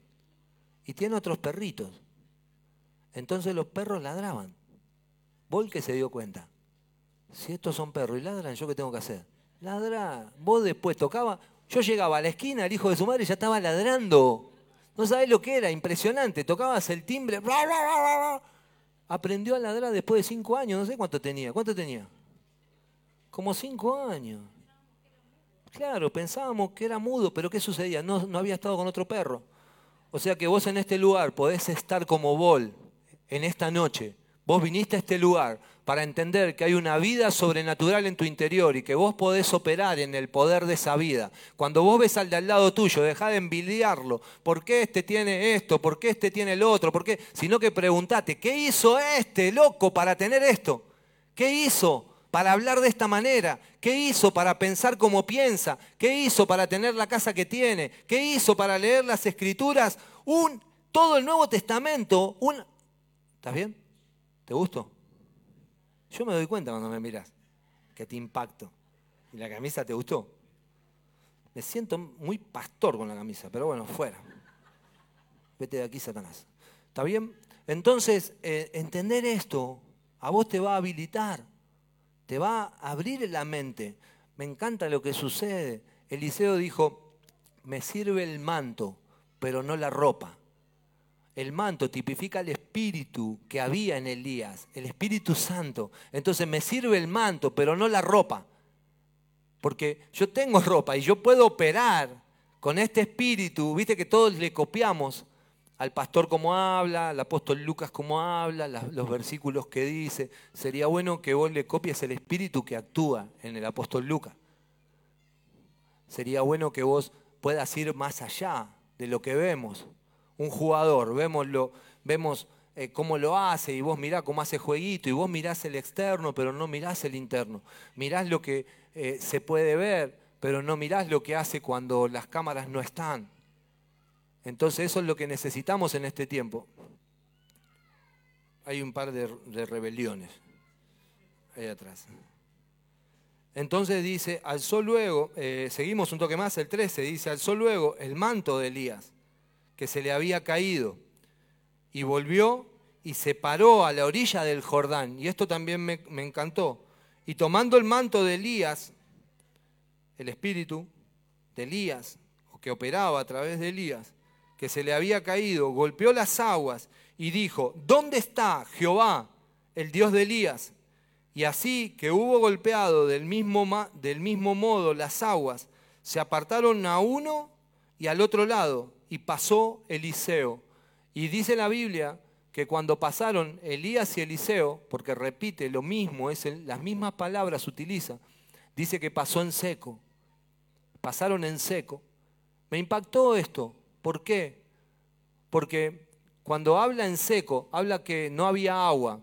Y tiene otros perritos. Entonces los perros ladraban. Vol que se dio cuenta. Si estos son perros y ladran, ¿yo qué tengo que hacer? Ladrar. Vos después tocaba, yo llegaba a la esquina, el hijo de su madre ya estaba ladrando. No sabés lo que era, impresionante. Tocabas el timbre. Aprendió a ladrar después de cinco años, no sé cuánto tenía. ¿Cuánto tenía? Como cinco años. Claro, pensábamos que era mudo, pero ¿qué sucedía? No, no había estado con otro perro. O sea que vos en este lugar podés estar como Bol en esta noche. Vos viniste a este lugar para entender que hay una vida sobrenatural en tu interior y que vos podés operar en el poder de esa vida. Cuando vos ves al de al lado tuyo, dejá de envidiarlo. ¿Por qué este tiene esto? ¿Por qué este tiene el otro? ¿Por qué? Sino que preguntate, ¿qué hizo este loco para tener esto? ¿Qué hizo para hablar de esta manera? ¿Qué hizo para pensar como piensa? ¿Qué hizo para tener la casa que tiene? ¿Qué hizo para leer las escrituras? Un, todo el Nuevo Testamento. Un, ¿Estás bien? ¿Te gustó? Yo me doy cuenta cuando me miras que te impacto. ¿Y la camisa te gustó? Me siento muy pastor con la camisa, pero bueno, fuera. Vete de aquí, Satanás. ¿Está bien? Entonces, eh, entender esto a vos te va a habilitar, te va a abrir la mente. Me encanta lo que sucede. Eliseo dijo, me sirve el manto, pero no la ropa. El manto tipifica el espíritu que había en Elías, el Espíritu Santo. Entonces me sirve el manto, pero no la ropa. Porque yo tengo ropa y yo puedo operar con este espíritu. Viste que todos le copiamos al pastor como habla, al apóstol Lucas como habla, los versículos que dice. Sería bueno que vos le copies el espíritu que actúa en el apóstol Lucas. Sería bueno que vos puedas ir más allá de lo que vemos un jugador, vemos, vemos eh, cómo lo hace y vos mirás cómo hace jueguito y vos mirás el externo pero no mirás el interno. Mirás lo que eh, se puede ver pero no mirás lo que hace cuando las cámaras no están. Entonces eso es lo que necesitamos en este tiempo. Hay un par de, rebeliones ahí atrás. Entonces dice, alzó luego, eh, seguimos un toque más, el 13, dice, alzó luego el manto de Elías que se le había caído y volvió y se paró a la orilla del Jordán. Y esto también me, encantó. Y tomando el manto de Elías, el espíritu de Elías, o que operaba a través de Elías, que se le había caído, golpeó las aguas y dijo, ¿dónde está Jehová, el Dios de Elías? Y así que hubo golpeado del mismo, del mismo modo las aguas, Se apartaron a uno y al otro lado, y pasó Eliseo. Y dice la Biblia que cuando pasaron Elías y Eliseo, porque repite lo mismo, es las mismas palabras utiliza, dice que pasó en seco. Pasaron en seco. Me impactó esto. ¿Por qué? Porque cuando habla en seco, habla que no había agua.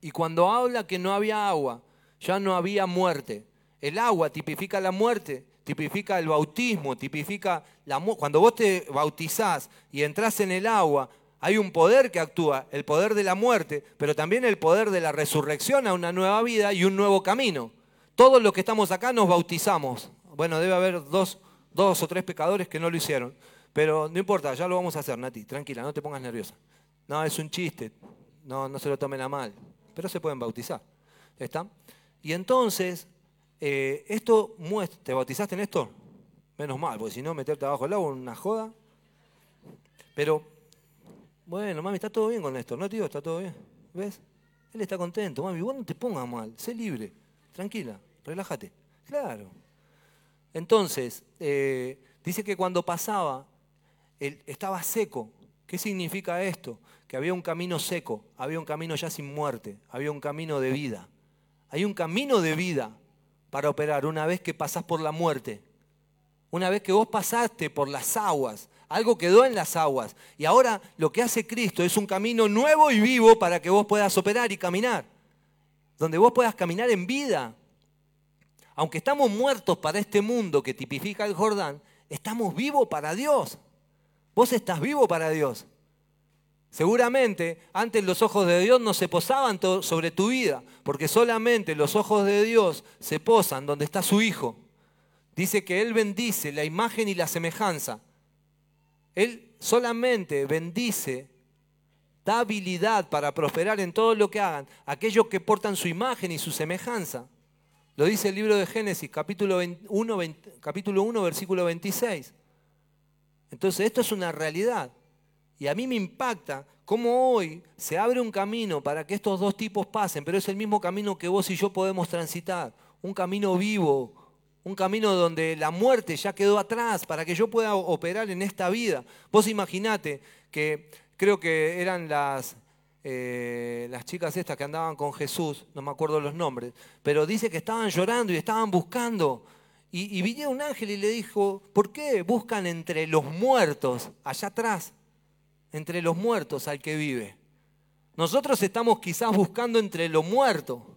Y cuando habla que no había agua, ya no había muerte. El agua tipifica la muerte, tipifica el bautismo, tipifica la Cuando vos te bautizás y entras en el agua, hay un poder que actúa, el poder de la muerte, pero también el poder de la resurrección a una nueva vida y un nuevo camino. Todos los que estamos acá nos bautizamos. Bueno, debe haber dos, dos o tres pecadores que no lo hicieron. Pero no importa, ya lo vamos a hacer, Nati. Tranquila, no te pongas nerviosa. No, es un chiste. No, no se lo tomen a mal. Pero se pueden bautizar. ¿Está? Y entonces, eh, esto muestra. ¿Te bautizaste en esto? Menos mal, porque si no, meterte abajo del agua, una joda. Pero, bueno, mami, está todo bien con esto, ¿no, tío? Está todo bien. ¿Ves? Él está contento, mami. Vos no te pongas mal, sé libre, tranquila, relájate. Claro. Entonces, eh, dice que cuando pasaba, estaba seco. ¿Qué significa esto? Que había un camino seco, había un camino ya sin muerte, había un camino de vida. Hay un camino de vida para operar una vez que pasás por la muerte. Una vez que vos pasaste por las aguas, algo quedó en las aguas. Y ahora lo que hace Cristo es un camino nuevo y vivo para que vos puedas operar y caminar. Donde vos puedas caminar en vida. Aunque estamos muertos para este mundo que tipifica el Jordán, estamos vivos para Dios. Vos estás vivo para Dios. Seguramente antes los ojos de Dios no se posaban sobre tu vida, porque solamente los ojos de Dios se posan donde está su Hijo. Dice que Él bendice la imagen y la semejanza. Él solamente bendice, da habilidad para prosperar en todo lo que hagan aquellos que portan su imagen y su semejanza. Lo dice el libro de Génesis, capítulo 1, capítulo 1 versículo 26. Entonces, esto es una realidad. Y a mí me impacta cómo hoy se abre un camino para que estos dos tipos pasen, pero es el mismo camino que vos y yo podemos transitar. Un camino vivo, un camino donde la muerte ya quedó atrás para que yo pueda operar en esta vida. Vos imaginate que creo que eran las, eh, las chicas estas que andaban con Jesús, no me acuerdo los nombres, pero dice que estaban llorando y estaban buscando y, y un ángel y le dijo, ¿por qué buscan entre los muertos, allá atrás, entre los muertos al que vive? Nosotros estamos quizás buscando entre lo muerto.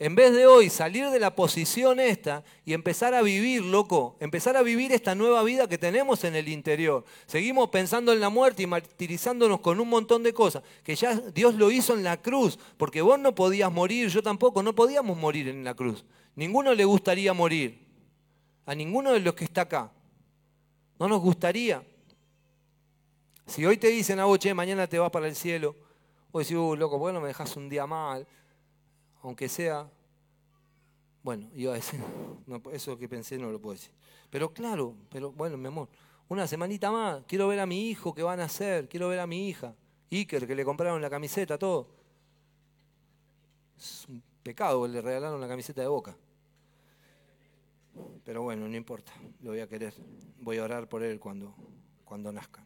En vez de hoy salir de la posición esta y empezar a vivir, loco, empezar a vivir esta nueva vida que tenemos en el interior. Seguimos pensando en la muerte y martirizándonos con un montón de cosas, que ya Dios lo hizo en la cruz, porque vos no podías morir, yo tampoco, no podíamos morir en la cruz. Ninguno le gustaría morir a ninguno de los que está acá. No nos gustaría. Si hoy te dicen a vos, che, mañana te vas para el cielo, vos decís, uh, loco, ¿por qué no me dejas un día mal? Aunque sea. Bueno, iba a decir, eso que pensé no lo puedo decir. Pero claro, pero bueno, mi amor, una semanita más, quiero ver a mi hijo que van a hacer, quiero ver a mi hija, Iker, que le compraron la camiseta, todo. Es un pecado, le regalaron la camiseta de boca. Pero bueno, no importa, lo voy a querer. Voy a orar por él cuando, cuando nazca.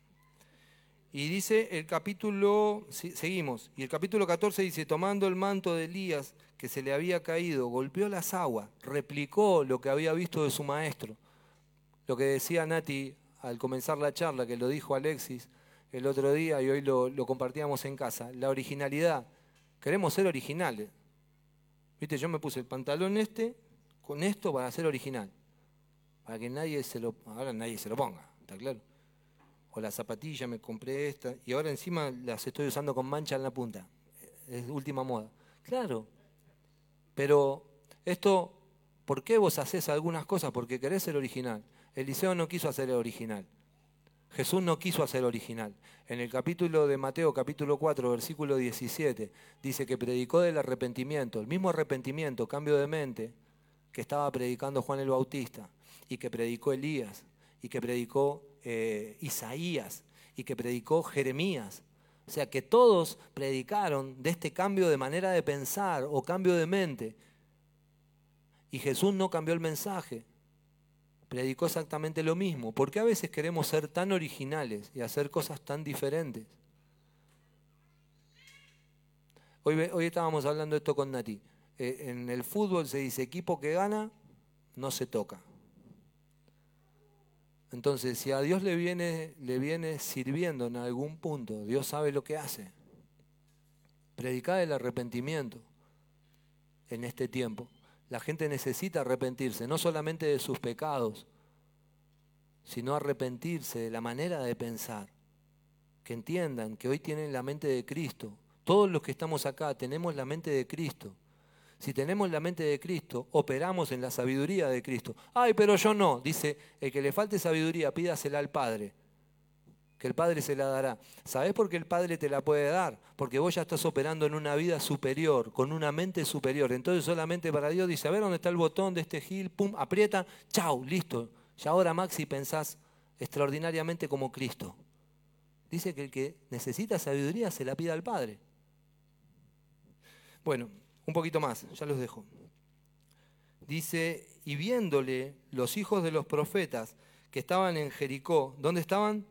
Y dice el capítulo, seguimos, y el capítulo 14 dice, tomando el manto de Elías que se le había caído, golpeó las aguas, replicó lo que había visto de su maestro. Lo que decía Nati al comenzar la charla, que lo dijo Alexis el otro día y hoy lo, lo compartíamos en casa, la originalidad. Queremos ser originales. Viste, yo me puse el pantalón este con esto para ser original. Para que nadie se lo, ahora nadie se lo ponga, ¿está claro? O la zapatilla, me compré esta, y ahora encima las estoy usando con mancha en la punta. Es última moda. Claro. Pero esto, ¿por qué vos haces algunas cosas? Porque querés ser original. Eliseo no quiso hacer el original. Jesús no quiso hacer original. En el capítulo de Mateo, capítulo 4, versículo 17, dice que predicó del arrepentimiento, el mismo arrepentimiento, cambio de mente, que estaba predicando Juan el Bautista y que predicó Elías y que predicó eh, Isaías y que predicó Jeremías. O sea que todos predicaron de este cambio de manera de pensar o cambio de mente. Y Jesús no cambió el mensaje, predicó exactamente lo mismo. ¿Por qué a veces queremos ser tan originales y hacer cosas tan diferentes? Hoy, hoy estábamos hablando esto con Nati. Eh, en el fútbol se dice equipo que gana, no se toca. Entonces, si a Dios le viene, le viene sirviendo en algún punto, Dios sabe lo que hace. Predicar el arrepentimiento en este tiempo. La gente necesita arrepentirse, no solamente de sus pecados, sino arrepentirse de la manera de pensar. Que entiendan que hoy tienen la mente de Cristo. Todos los que estamos acá tenemos la mente de Cristo. Si tenemos la mente de Cristo, operamos en la sabiduría de Cristo. Ay, pero yo no. Dice, el que le falte sabiduría, pídasela al Padre, que el Padre se la dará. ¿Sabés por qué el Padre te la puede dar? Porque vos ya estás operando en una vida superior, con una mente superior. Entonces solamente para Dios dice, a ver dónde está el botón de este gil, pum, aprieta, chau, listo. Ya ahora Maxi pensás extraordinariamente como Cristo. Dice que el que necesita sabiduría se la pida al Padre. Bueno, un poquito más, ya los dejo. Dice, y viéndole los hijos de los profetas que estaban en Jericó, ¿dónde estaban?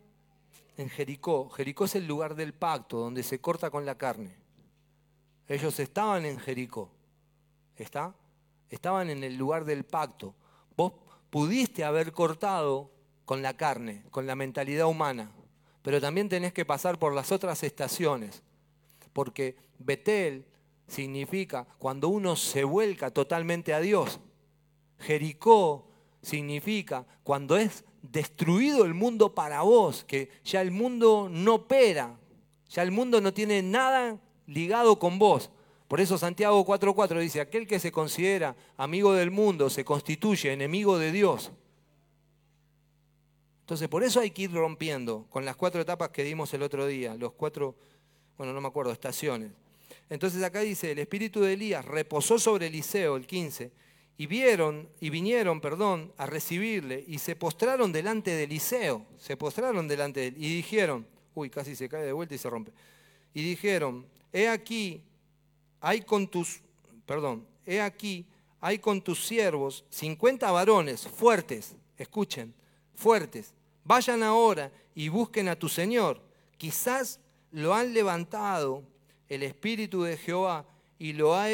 En Jericó. Jericó es el lugar del pacto, donde se corta con la carne. Ellos estaban en Jericó. ¿Está? Estaban en el lugar del pacto. Vos pudiste haber cortado con la carne, con la mentalidad humana, pero también tenés que pasar por las otras estaciones, porque Betel significa cuando uno se vuelca totalmente a Dios. Jericó significa cuando es destruido el mundo para vos, que ya el mundo no opera, ya el mundo no tiene nada ligado con vos. Por eso Santiago 4.4 dice, aquel que se considera amigo del mundo se constituye enemigo de Dios. Entonces, por eso hay que ir rompiendo con las cuatro etapas que dimos el otro día, los cuatro, bueno, no me acuerdo, estaciones. Entonces acá dice, el espíritu de Elías reposó sobre Eliseo, el 15, y vieron, y vinieron, perdón, a recibirle, y se postraron delante de Eliseo, se postraron delante de él, y dijeron, uy, casi se cae de vuelta y se rompe, y dijeron, he aquí, hay con tus, perdón, he aquí, hay con tus siervos 50 varones fuertes, escuchen, fuertes, vayan ahora y busquen a tu Señor, quizás lo han levantado el Espíritu de Jehová y lo ha,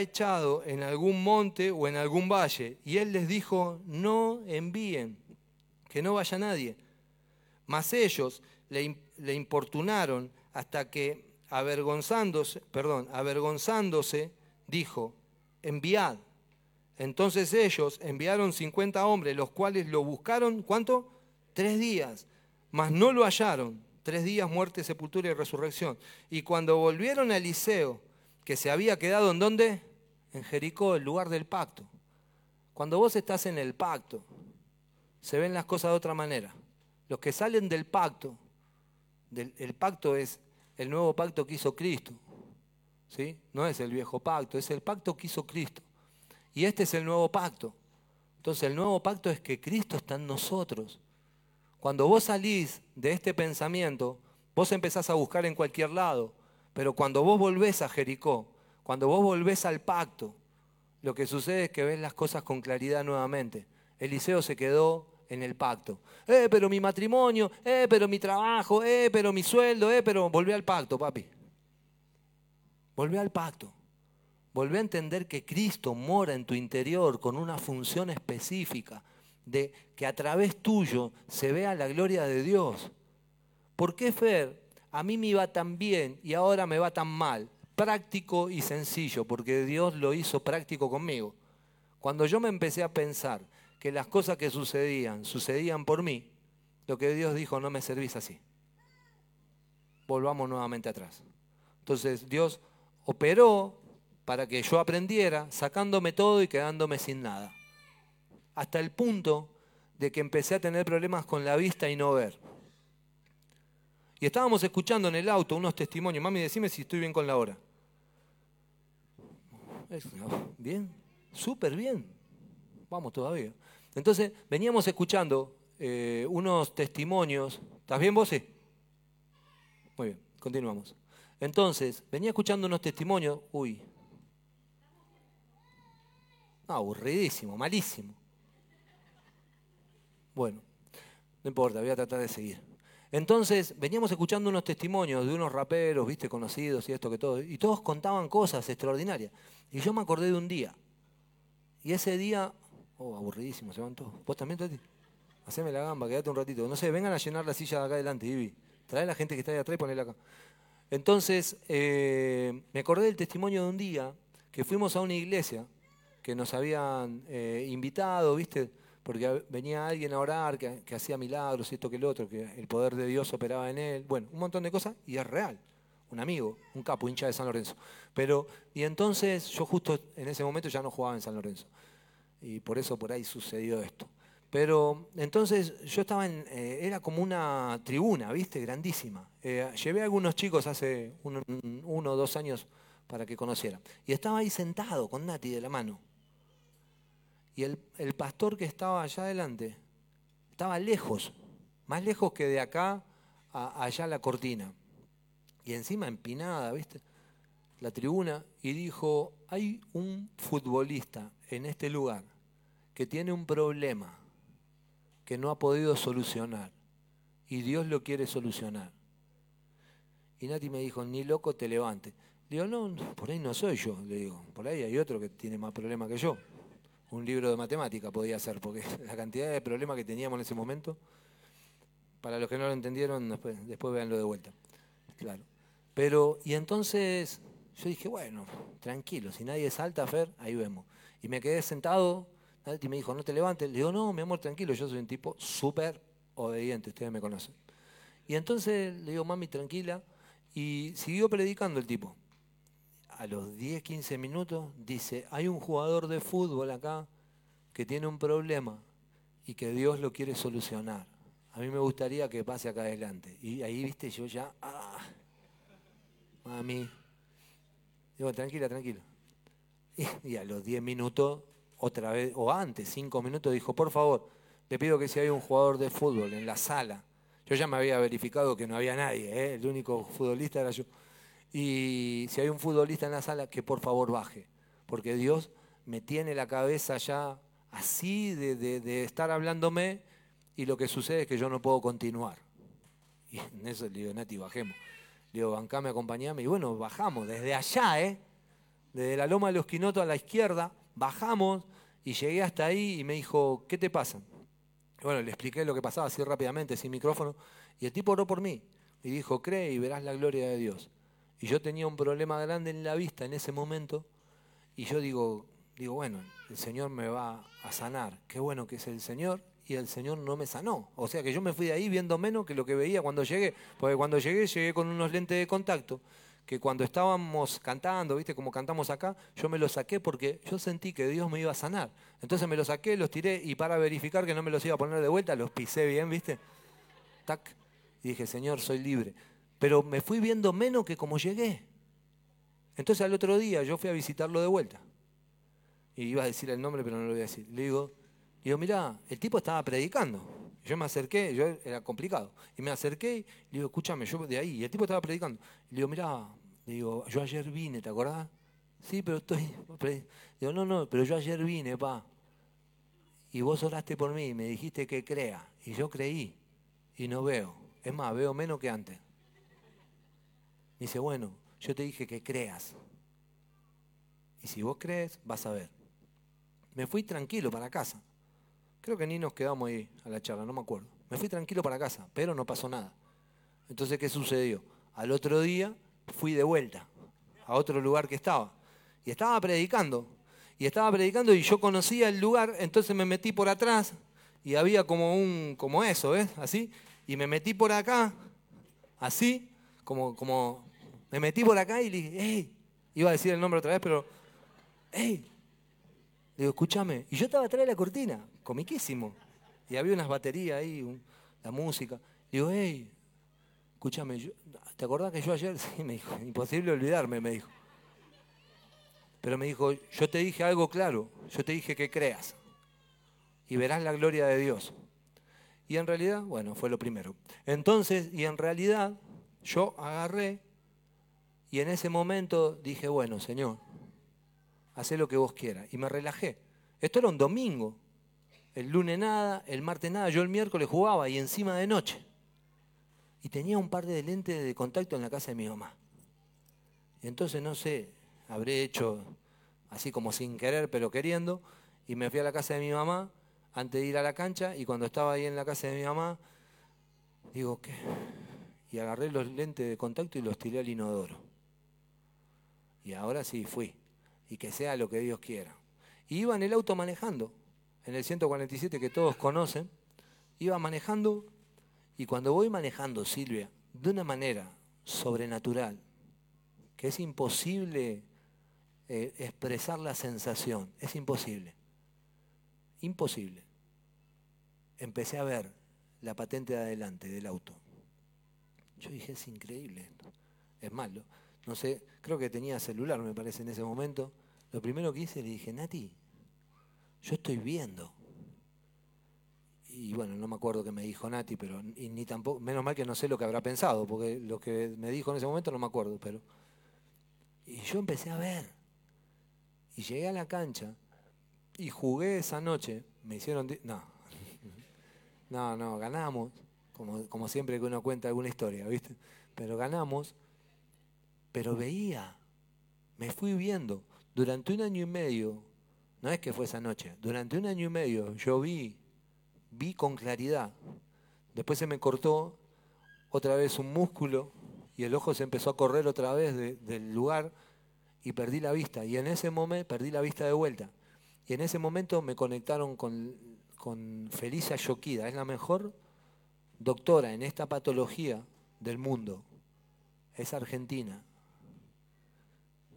echado en algún monte o en algún valle. Y él les dijo, no envíen, que no vaya nadie. Mas ellos le, le importunaron hasta que, avergonzándose, perdón, avergonzándose, dijo, enviad. Entonces ellos enviaron 50 hombres, los cuales lo buscaron, ¿cuánto? Tres días, mas no lo hallaron. Tres días, muerte, sepultura y resurrección. Y cuando volvieron a Eliseo, que se había quedado en dónde? En Jericó, el lugar del pacto. Cuando vos estás en el pacto, se ven las cosas de otra manera. Los que salen del pacto, el pacto es el nuevo pacto que hizo Cristo. ¿sí? No es el viejo pacto, es el pacto que hizo Cristo. Y este es el nuevo pacto. Entonces el nuevo pacto es que Cristo está en nosotros. Cuando vos salís de este pensamiento, vos empezás a buscar en cualquier lado, pero cuando vos volvés a Jericó, cuando vos volvés al pacto, lo que sucede es que ves las cosas con claridad nuevamente. Eliseo se quedó en el pacto. Eh, pero mi matrimonio, eh, pero mi trabajo, eh, pero mi sueldo, eh, pero volví al pacto, papi. Volví al pacto. Volví a entender que Cristo mora en tu interior con una función específica de que a través tuyo se vea la gloria de Dios. ¿Por qué Fer? A mí me iba tan bien y ahora me va tan mal. Práctico y sencillo, porque Dios lo hizo práctico conmigo. Cuando yo me empecé a pensar que las cosas que sucedían sucedían por mí, lo que Dios dijo, no me servís así. Volvamos nuevamente atrás. Entonces Dios operó para que yo aprendiera, sacándome todo y quedándome sin nada hasta el punto de que empecé a tener problemas con la vista y no ver. Y estábamos escuchando en el auto unos testimonios. Mami, decime si estoy bien con la hora. Bien, súper bien. Vamos todavía. Entonces, veníamos escuchando eh, unos testimonios. ¿Estás bien vos? Sí. Muy bien, continuamos. Entonces, venía escuchando unos testimonios. Uy. aburridísimo, malísimo. Bueno, no importa, voy a tratar de seguir. Entonces, veníamos escuchando unos testimonios de unos raperos, viste, conocidos y esto que todo, y todos contaban cosas extraordinarias. Y yo me acordé de un día. Y ese día, oh, aburridísimo, se van todos. ¿Vos también, Tati? Haceme la gamba, quédate un ratito. No sé, vengan a llenar la silla de acá adelante, Ibi. Trae a la gente que está ahí atrás y ponela acá. Entonces, eh, me acordé del testimonio de un día que fuimos a una iglesia que nos habían eh, invitado, ¿viste? Porque venía alguien a orar, que, hacía milagros, esto que el otro, que el poder de Dios operaba en él. Bueno, un montón de cosas y es real. Un amigo, un capo, hincha de San Lorenzo. Pero, y entonces yo justo en ese momento ya no jugaba en San Lorenzo. Y por eso por ahí sucedió esto. Pero entonces yo estaba en, eh, era como una tribuna, ¿viste? Grandísima. Eh, llevé a algunos chicos hace uno o dos años para que conocieran. Y estaba ahí sentado con Nati de la mano. Y el, pastor que estaba allá adelante estaba lejos, más lejos que de acá allá la cortina. Y encima empinada, ¿viste? La tribuna. Y dijo, hay un futbolista en este lugar que tiene un problema que no ha podido solucionar y Dios lo quiere solucionar. Y Nati me dijo, ni loco te levante. Le digo, no, por ahí no soy yo, le digo, por ahí hay otro que tiene más problemas que yo. Un libro de matemática podía ser, porque la cantidad de problemas que teníamos en ese momento, para los que no lo entendieron, después, después véanlo de vuelta. Claro. Pero, y entonces yo dije, bueno, tranquilo, si nadie salta, Fer, ahí vemos. Y me quedé sentado y me dijo, no te levantes. Le digo, no, mi amor, tranquilo, yo soy un tipo súper obediente, ustedes me conocen. Y entonces le digo, mami, tranquila. Y siguió predicando el tipo. A los 10, 15 minutos dice, hay un jugador de fútbol acá que tiene un problema y que Dios lo quiere solucionar. A mí me gustaría que pase acá adelante. Y ahí, viste, yo ya, ah, mami. Digo, tranquila, tranquila. Y, a los 10 minutos otra vez, o antes, cinco minutos, dijo, por favor, le pido que si hay un jugador de fútbol en la sala, yo ya me había verificado que no había nadie, ¿eh? el único futbolista era yo, y si hay un futbolista en la sala, que por favor baje, porque Dios me tiene la cabeza ya así de, estar hablándome y lo que sucede es que yo no puedo continuar. Y en eso le digo, Nati, bajemos. Le digo, bancame, acompañame. Y bueno, bajamos desde allá, ¿eh? Desde la loma de los quinotos a la izquierda, bajamos y llegué hasta ahí y me dijo, ¿qué te pasa? bueno, le expliqué lo que pasaba así rápidamente, sin micrófono, y el tipo oró por mí y dijo, cree y verás la gloria de Dios. Y yo tenía un problema grande en la vista en ese momento, y yo digo, digo, bueno, el Señor me va a sanar, qué bueno que es el Señor, y el Señor no me sanó. O sea que yo me fui de ahí viendo menos que lo que veía cuando llegué, porque cuando llegué llegué con unos lentes de contacto que cuando estábamos cantando, ¿viste? Como cantamos acá, yo me los saqué porque yo sentí que Dios me iba a sanar. Entonces me los saqué, los tiré y para verificar que no me los iba a poner de vuelta, los pisé bien, ¿viste? Tac. Y dije, Señor, soy libre. Pero me fui viendo menos que como llegué. Entonces al otro día yo fui a visitarlo de vuelta. Y iba a decir el nombre, pero no lo voy a decir. Le digo, digo, mirá, el tipo estaba predicando. Yo me acerqué, yo era complicado. Y me acerqué y le digo, escúchame, yo de ahí. Y el tipo estaba predicando. Le digo, mirá, digo, yo ayer vine, ¿te acordás? Sí, pero estoy. Digo, no, no, pero yo ayer vine, pa. Y vos oraste por mí y me dijiste que crea. Y yo creí. Y no veo. Es más, veo menos que antes. Dice, bueno, yo te dije que creas. Y si vos crees, vas a ver. Me fui tranquilo para casa. Creo que ni nos quedamos ahí a la charla, no me acuerdo. Me fui tranquilo para casa, pero no pasó nada. Entonces, ¿qué sucedió? Al otro día fui de vuelta a otro lugar que estaba. Y estaba predicando. Y estaba predicando y yo conocía el lugar, entonces me metí por atrás y había como un, como eso, ¿ves? Así. Y me metí por acá, así, como, como, me metí por acá y le dije, hey, iba a decir el nombre otra vez, pero, hey, le digo, escúchame. Y yo estaba atrás de la cortina, comiquísimo. Y había unas baterías ahí, la música. Le digo, hey, escúchame, ¿te acordás que yo ayer? Sí, me dijo, imposible olvidarme, me dijo. Pero me dijo, yo te dije algo claro, yo te dije que creas y verás la gloria de Dios. Y en realidad, bueno, fue lo primero. Entonces, y en realidad, yo agarré y en ese momento dije, bueno, Señor, haz lo que vos quieras. Y me relajé. Esto era un domingo. el lunes nada, el martes nada, yo el miércoles jugaba y encima de noche. Y tenía un par de lentes de contacto en la casa de mi mamá. Entonces, no sé, habré hecho así como sin querer, pero queriendo, y me fui a la casa de mi mamá antes de ir a la cancha y cuando estaba ahí en la casa de mi mamá, digo, ¿qué? Y agarré los lentes de contacto y los tiré al inodoro. Y ahora sí fui. Y que sea lo que Dios quiera. Y iba en el auto manejando, en el 147 que todos conocen, iba manejando y cuando voy manejando, Silvia, de una manera sobrenatural, que es imposible eh, expresar la sensación, es imposible, imposible. Empecé a ver la patente de adelante del auto. Yo dije, es increíble. Es malo. No sé, creo que tenía celular, me parece, en ese momento. Lo primero que hice, le dije, Nati, yo estoy viendo y bueno, no me acuerdo qué me dijo Nati, pero ni tampoco, menos mal que no sé lo que habrá pensado, porque lo que me dijo en ese momento no me acuerdo, pero y yo empecé a ver y llegué a la cancha y jugué esa noche, me hicieron no. No, no, ganamos, como, como siempre que uno cuenta alguna historia, ¿viste? Pero ganamos, pero veía, me fui viendo durante un año y medio, no es que fue esa noche, durante un año y medio yo vi vi con claridad. Después se me cortó otra vez un músculo y el ojo se empezó a correr otra vez del lugar y perdí la vista. Y en ese momento perdí la vista de vuelta. Y en ese momento me conectaron con, con Felicia Yoquida. Es la mejor doctora en esta patología del mundo. Es argentina.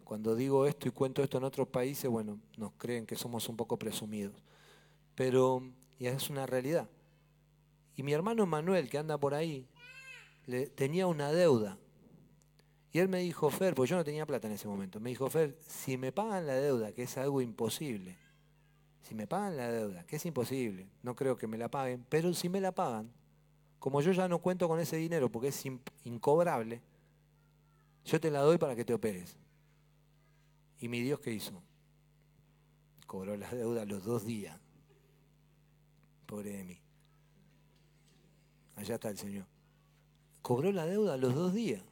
Cuando digo esto y cuento esto en otros países, bueno, nos creen que somos un poco presumidos. Pero y es una realidad. Y mi hermano Manuel, que anda por ahí, tenía una deuda. Y él me dijo, Fer, pues yo no tenía plata en ese momento, me dijo, Fer, si me pagan la deuda, que es algo imposible, si me pagan la deuda, que es imposible, no creo que me la paguen, pero si me la pagan, como yo ya no cuento con ese dinero porque es incobrable, yo te la doy para que te operes. Y mi Dios, ¿qué hizo? Cobró la deuda los dos días pobre de mí. Allá está el Señor. Cobró la deuda los dos días.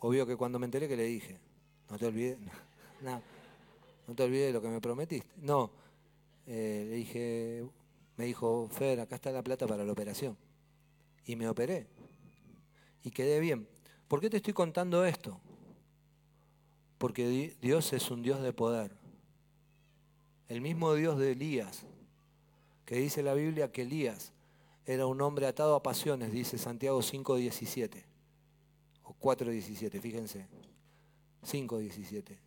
Obvio que cuando me enteré que le dije, no te olvides, no, no te olvides de lo que me prometiste. No, eh, le dije, me dijo, Fer, acá está la plata para la operación. Y me operé. Y quedé bien. ¿Por qué te estoy contando esto? Porque Dios es un Dios de poder. El mismo Dios de Elías que dice la Biblia que Elías era un hombre atado a pasiones, dice Santiago 5.17, o 4.17, fíjense, 5.17.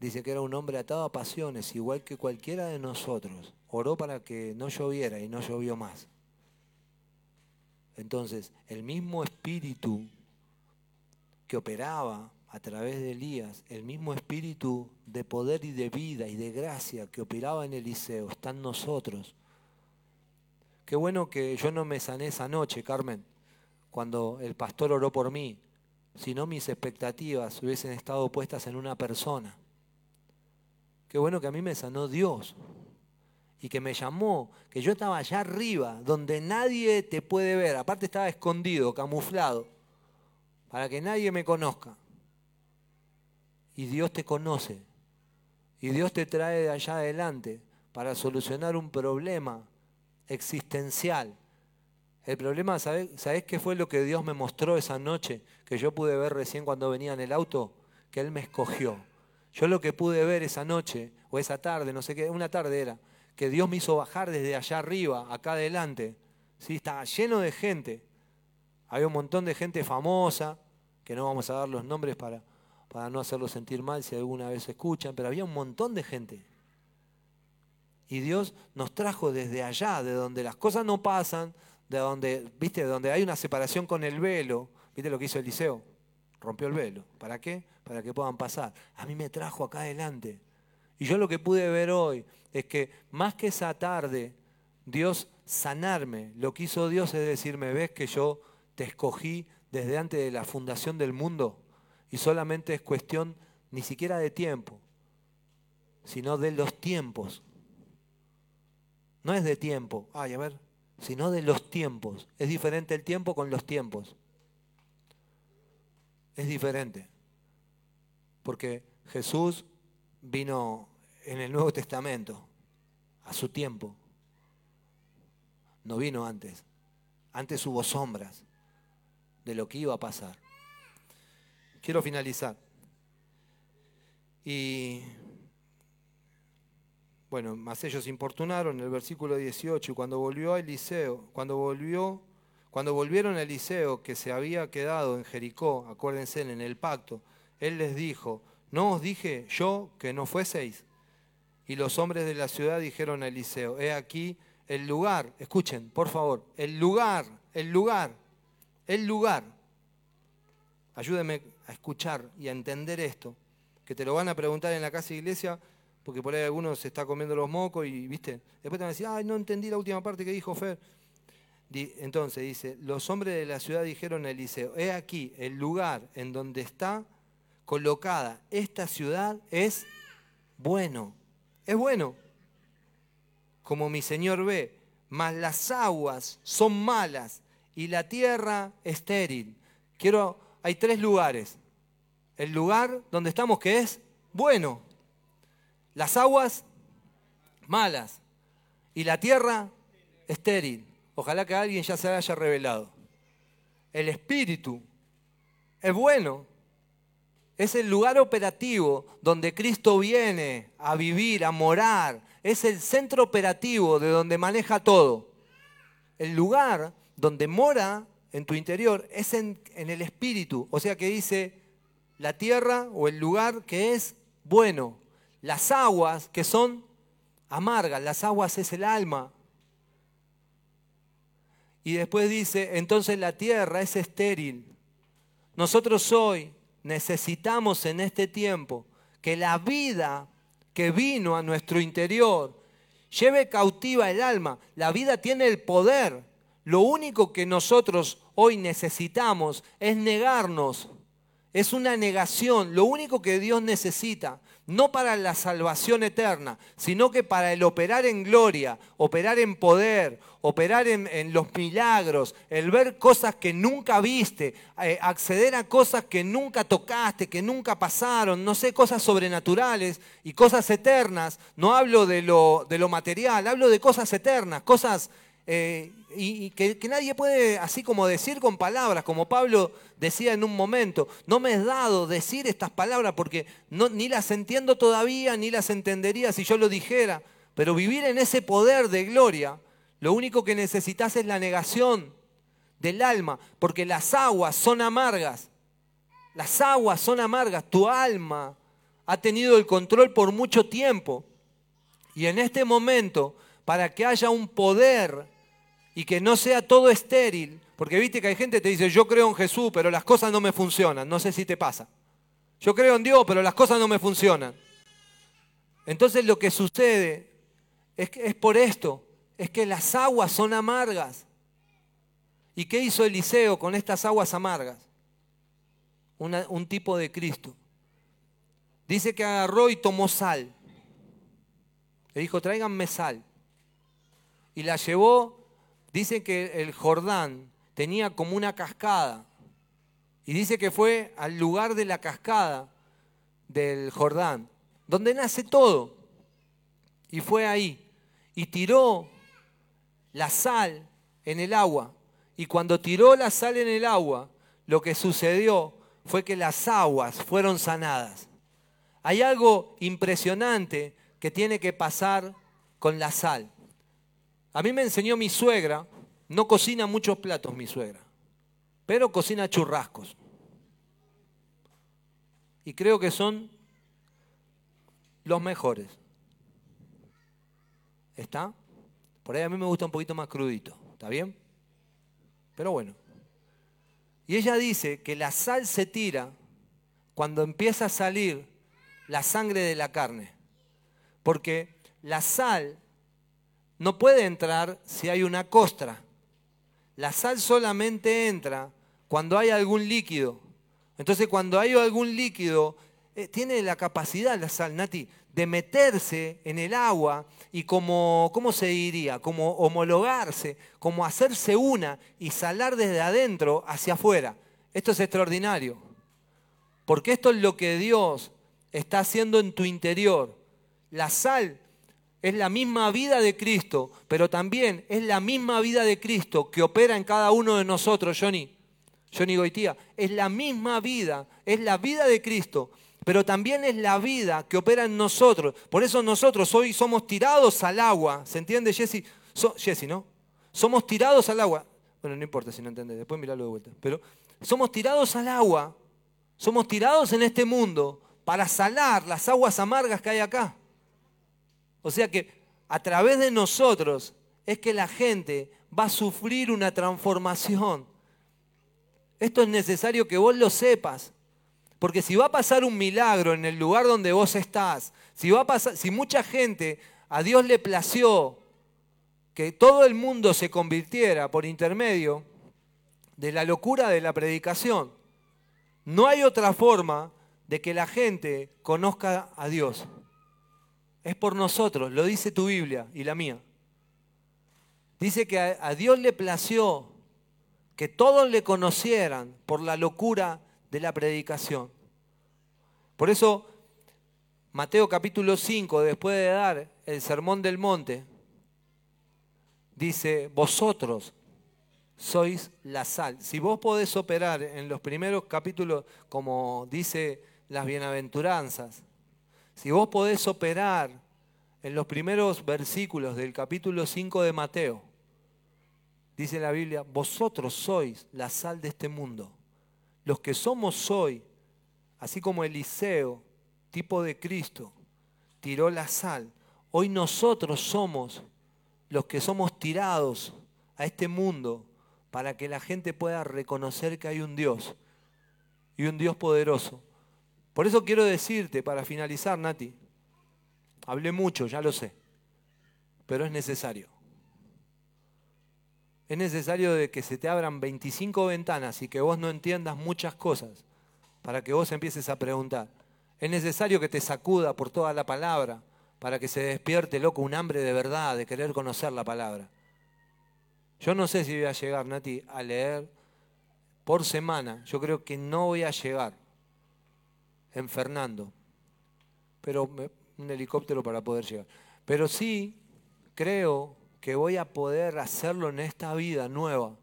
Dice que era un hombre atado a pasiones, igual que cualquiera de nosotros. Oró para que no lloviera y no llovió más. Entonces, el mismo espíritu que operaba a través de Elías, el mismo espíritu de poder y de vida y de gracia que operaba en Eliseo, está en nosotros Qué bueno que yo no me sané esa noche, Carmen, cuando el pastor oró por mí, sino mis expectativas hubiesen estado puestas en una persona. Qué bueno que a mí me sanó Dios y que me llamó, que yo estaba allá arriba, donde nadie te puede ver, aparte estaba escondido, camuflado, para que nadie me conozca. Y Dios te conoce, y Dios te trae de allá adelante para solucionar un problema existencial. El problema, ¿sabes, qué fue lo que Dios me mostró esa noche que yo pude ver recién cuando venía en el auto? Que Él me escogió. Yo lo que pude ver esa noche o esa tarde, no sé qué, una tarde era, que Dios me hizo bajar desde allá arriba, acá adelante. ¿sí? Estaba lleno de gente. Había un montón de gente famosa, que no vamos a dar los nombres para, para no hacerlos sentir mal si alguna vez escuchan, pero había un montón de gente. Y Dios nos trajo desde allá, de donde las cosas no pasan, de donde, ¿viste? donde hay una separación con el velo. ¿Viste lo que hizo Eliseo? Rompió el velo. ¿Para qué? Para que puedan pasar. A mí me trajo acá adelante. Y yo lo que pude ver hoy es que más que esa tarde, Dios sanarme, lo que hizo Dios es decirme, ves que yo te escogí desde antes de la fundación del mundo y solamente es cuestión ni siquiera de tiempo, sino de los tiempos No es de tiempo. Ay, a ver, sino de los tiempos. Es diferente el tiempo con los tiempos. Es diferente. Porque Jesús vino en el Nuevo Testamento a su tiempo. No vino antes. Antes hubo sombras de lo que iba a pasar. Quiero finalizar. Y bueno, más ellos importunaron el versículo 18, y cuando volvió a Eliseo, cuando volvió, cuando volvieron a Eliseo que se había quedado en Jericó, acuérdense en el pacto, él les dijo, ¿no os dije yo que no fueseis? Y los hombres de la ciudad dijeron a Eliseo, he aquí el lugar, escuchen, por favor, el lugar, el lugar, el lugar. Ayúdenme escuchar y a entender esto, que te lo van a preguntar en la casa de iglesia, porque por ahí alguno se está comiendo los mocos y, viste, después te van a decir, ay, no entendí la última parte que dijo Fer. Entonces dice, los hombres de la ciudad dijeron a Eliseo, he aquí el lugar en donde está colocada esta ciudad es bueno, es bueno como mi Señor ve, mas las aguas son malas y la tierra estéril. Quiero, hay tres lugares. El lugar donde estamos que es bueno, las aguas malas y la tierra estéril. Ojalá que alguien ya se haya revelado. El espíritu es bueno, es el lugar operativo donde Cristo viene a vivir, a morar, es el centro operativo de donde maneja todo. El lugar donde mora en tu interior es en, el espíritu. O sea que dice la tierra o el lugar que es bueno. Las aguas que son amargas. Las aguas es el alma. Y después dice, entonces la tierra es estéril. Nosotros hoy necesitamos en este tiempo que la vida que vino a nuestro interior. Lleve cautiva el alma. La vida tiene el poder. Lo único que nosotros hoy necesitamos es negarnos. Es una negación. Lo único que Dios necesita no para la salvación eterna, sino que para el operar en gloria, operar en poder, operar en, los milagros, el ver cosas que nunca viste, eh, acceder a cosas que nunca tocaste, que nunca pasaron, no sé, cosas sobrenaturales y cosas eternas. No hablo de lo, de material, hablo de cosas eternas, cosas eh, y, que, nadie puede así como decir con palabras, como Pablo decía en un momento, no me es dado decir estas palabras porque ni las entiendo todavía, ni las entendería si yo lo dijera, pero vivir en ese poder de gloria, lo único que necesitas es la negación del alma, porque las aguas son amargas, las aguas son amargas, tu alma ha tenido el control por mucho tiempo. Y en este momento, para que haya un poder y que no sea todo estéril, porque viste que hay gente que te dice, yo creo en Jesús, pero las cosas no me funcionan, no sé si te pasa. Yo creo en Dios, pero las cosas no me funcionan. Entonces lo que sucede es, que, es por esto, es que las aguas son amargas. ¿Y qué hizo Eliseo con estas aguas amargas? un tipo de Cristo. Dice que agarró y tomó sal. Le dijo, tráiganme sal. Y la llevó Dice que el Jordán tenía como una cascada. Y dice que fue al lugar de la cascada del Jordán, donde nace todo. Y fue ahí. Y tiró la sal en el agua. Y cuando tiró la sal en el agua, lo que sucedió fue que las aguas fueron sanadas. Hay algo impresionante que tiene que pasar con la sal. A mí me enseñó mi suegra, no cocina muchos platos mi suegra, pero cocina churrascos. Y creo que son los mejores. ¿Está? Por ahí a mí me gusta un poquito más crudito, ¿está bien? Pero bueno. Y ella dice que la sal se tira cuando empieza a salir la sangre de la carne. Porque la sal no puede entrar si hay una costra. La sal solamente entra cuando hay algún líquido. Entonces cuando hay algún líquido, eh, tiene la capacidad, la sal, Nati, de meterse en el agua y como, ¿cómo se diría? Como homologarse, como hacerse una y salar desde adentro hacia afuera. Esto es extraordinario. Porque esto es lo que Dios está haciendo en tu interior. La sal es la misma vida de Cristo, pero también es la misma vida de Cristo que opera en cada uno de nosotros, Johnny. Johnny Goitía, es la misma vida, es la vida de Cristo, pero también es la vida que opera en nosotros. Por eso nosotros hoy somos tirados al agua. ¿Se entiende, Jesse? Jesse, ¿no? Somos tirados al agua. Bueno, no importa si no entiendes, después miralo de vuelta. Pero somos tirados al agua, somos tirados en este mundo para salar las aguas amargas que hay acá. O sea que a través de nosotros es que la gente va a sufrir una transformación. Esto es necesario que vos lo sepas. Porque si va a pasar un milagro en el lugar donde vos estás, si, va a pasar, si mucha gente a Dios le plació que todo el mundo se convirtiera por intermedio de la locura de la predicación, no hay otra forma de que la gente conozca a Dios. Es por nosotros, lo dice tu Biblia y la mía. Dice que a, Dios le plació que todos le conocieran por la locura de la predicación. Por eso, Mateo capítulo 5, después de dar el sermón del monte, dice, vosotros sois la sal. Si vos podés operar en los primeros capítulos, como dice las bienaventuranzas, si vos podés operar en los primeros versículos del capítulo 5 de Mateo, dice la Biblia, vosotros sois la sal de este mundo los que somos hoy, así como Eliseo, tipo de Cristo, tiró la sal, hoy nosotros somos los que somos tirados a este mundo para que la gente pueda reconocer que hay un Dios y un Dios poderoso. Por eso quiero decirte, para finalizar, Nati, hablé mucho, ya lo sé, pero es necesario. Es necesario de que se te abran 25 ventanas y que vos no entiendas muchas cosas para que vos empieces a preguntar. Es necesario que te sacuda por toda la palabra para que se despierte, loco, un hambre de verdad, de querer conocer la palabra. Yo no sé si voy a llegar, Nati, a leer por semana. Yo creo que no voy a llegar en Fernando, pero un helicóptero para poder llegar. Pero sí creo que voy a poder hacerlo en esta vida nueva,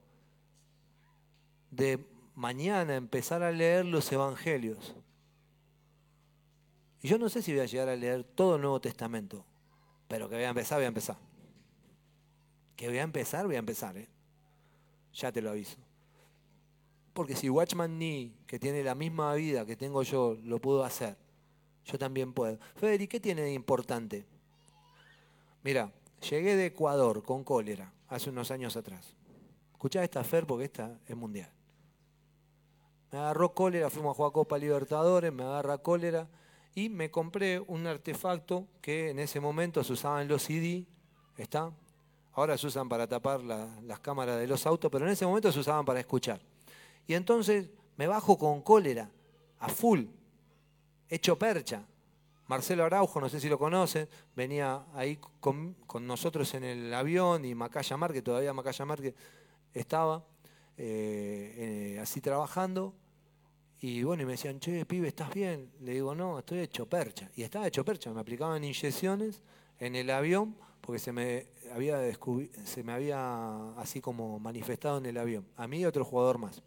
de mañana empezar a leer los evangelios. Y yo no sé si voy a llegar a leer todo el Nuevo Testamento, pero que voy a empezar, voy a empezar. Que voy a empezar, voy a empezar, ¿eh? Ya te lo aviso. Porque si Watchman Nee, que tiene la misma vida que tengo yo, lo pudo hacer, yo también puedo. Federico, ¿qué tiene de importante? Mira, Llegué de Ecuador con cólera hace unos años atrás. Escuchá esta Fer porque esta es mundial. Me agarró cólera, fuimos a jugar Copa Libertadores, me agarra cólera y me compré un artefacto que en ese momento se usaban los CD, ¿está? Ahora se usan para tapar las cámaras de los autos, pero en ese momento se usaban para escuchar. Y entonces me bajo con cólera, a full, hecho percha, Marcelo Araujo, no sé si lo conocen, venía ahí con, nosotros en el avión y Macaya Márquez, todavía Macaya Márquez estaba eh, eh, así trabajando. Y bueno, y me decían, che, pibe, ¿estás bien? Le digo, no, estoy hecho percha. Y estaba hecho percha, me aplicaban inyecciones en el avión porque se me había se me había así como manifestado en el avión. A mí y otro jugador más.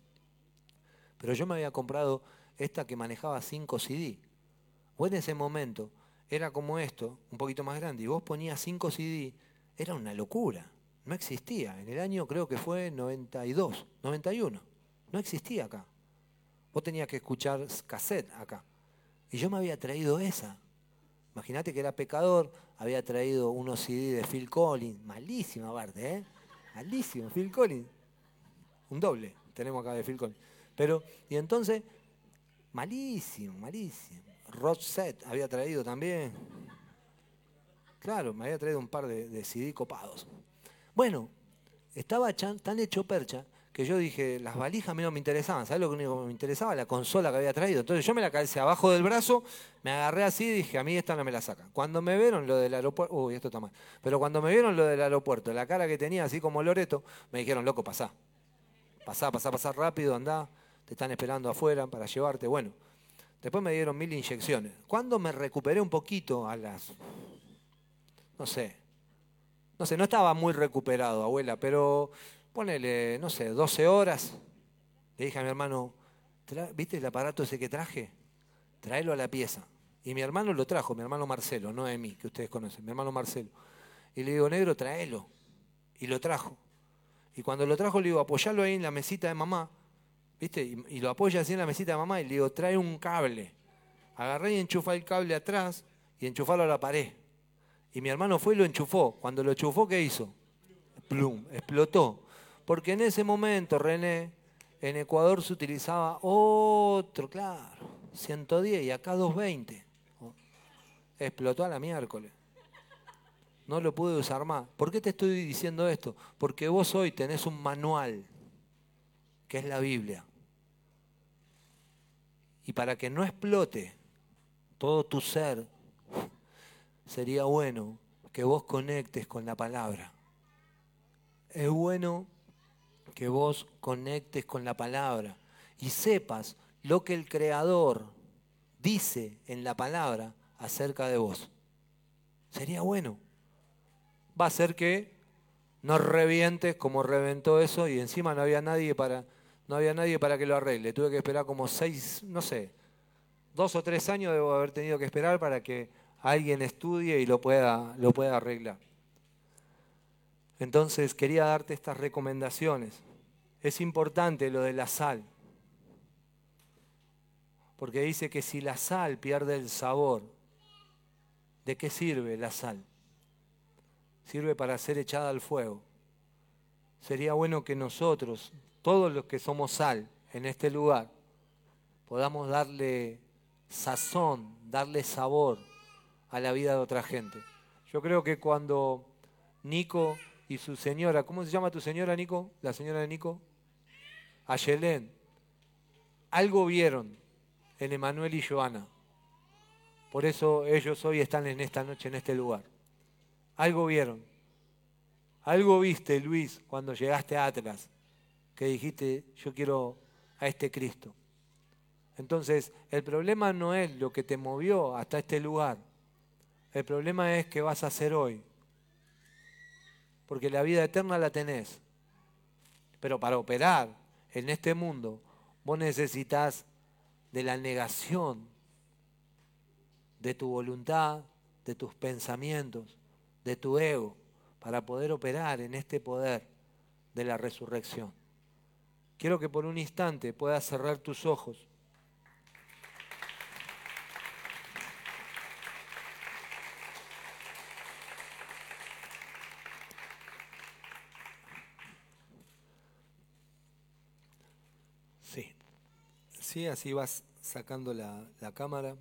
Pero yo me había comprado esta que manejaba 5 CD Vos en ese momento era como esto, un poquito más grande, y vos ponías 5 CD, era una locura. No existía. En el año creo que fue 92, 91. No existía acá. Vos tenías que escuchar cassette acá. Y yo me había traído esa. Imagínate que era pecador, había traído unos CD de Phil Collins, malísima aparte, ¿eh? Malísimo, Phil Collins. Un doble tenemos acá de Phil Collins. Pero, y entonces, malísimo, malísimo. Rod Set había traído también. Claro, me había traído un par de, CD copados. Bueno, estaba tan hecho percha que yo dije, las valijas a mí no me interesaban. ¿Sabes lo que único que me interesaba? La consola que había traído. Entonces yo me la calcé abajo del brazo, me agarré así y dije, a mí esta no me la saca. Cuando me vieron lo del aeropuerto, uy, esto está mal. Pero cuando me vieron lo del aeropuerto, la cara que tenía así como Loreto, me dijeron, loco, pasá. Pasá, pasá, pasá rápido, andá. Están esperando afuera para llevarte. Bueno, después me dieron mil inyecciones. Cuando me recuperé un poquito a las, no sé, no sé, no estaba muy recuperado, abuela, pero ponele, no sé, 12 horas. Le dije a mi hermano, ¿viste el aparato ese que traje? Tráelo a la pieza. Y mi hermano lo trajo, mi hermano Marcelo, no de mí, que ustedes conocen, mi hermano Marcelo. Y le digo, negro, tráelo. Y lo trajo. Y cuando lo trajo, le digo, apoyalo ahí en la mesita de mamá. ¿Viste? Y, lo apoya así en la mesita de mamá y le digo, trae un cable. Agarré y enchufé el cable atrás y enchufarlo a la pared. Y mi hermano fue y lo enchufó. Cuando lo enchufó, ¿qué hizo? Plum, explotó. Porque en ese momento, René, en Ecuador se utilizaba otro, claro, 110 y acá 220. Explotó a la miércoles. No lo pude usar más. ¿Por qué te estoy diciendo esto? Porque vos hoy tenés un manual, que es la Biblia. Y para que no explote todo tu ser, sería bueno que vos conectes con la palabra. Es bueno que vos conectes con la palabra y sepas lo que el Creador dice en la palabra acerca de vos. Sería bueno. Va a ser que no revientes como reventó eso y encima no había nadie para, no había nadie para que lo arregle. Tuve que esperar como seis, no sé, dos o tres años debo haber tenido que esperar para que alguien estudie y lo pueda, lo pueda arreglar. Entonces quería darte estas recomendaciones. Es importante lo de la sal, porque dice que si la sal pierde el sabor, ¿de qué sirve la sal? Sirve para ser echada al fuego. Sería bueno que nosotros, todos los que somos sal en este lugar, podamos darle sazón, darle sabor a la vida de otra gente. Yo creo que cuando Nico y su señora, ¿cómo se llama tu señora, Nico? La señora de Nico. Ayelén. Algo vieron en Emanuel y Joana. Por eso ellos hoy están en esta noche, en este lugar. Algo vieron. Algo viste, Luis, cuando llegaste a Atlas, que dijiste, yo quiero a este Cristo. Entonces, el problema no es lo que te movió hasta este lugar. El problema es qué vas a hacer hoy porque la vida eterna la tenés. Pero para operar en este mundo, vos necesitas de la negación de tu voluntad, de tus pensamientos, de tu ego, para poder operar en este poder de la resurrección. Quiero que por un instante puedas cerrar tus ojos Sí, así vas sacando la, cámara.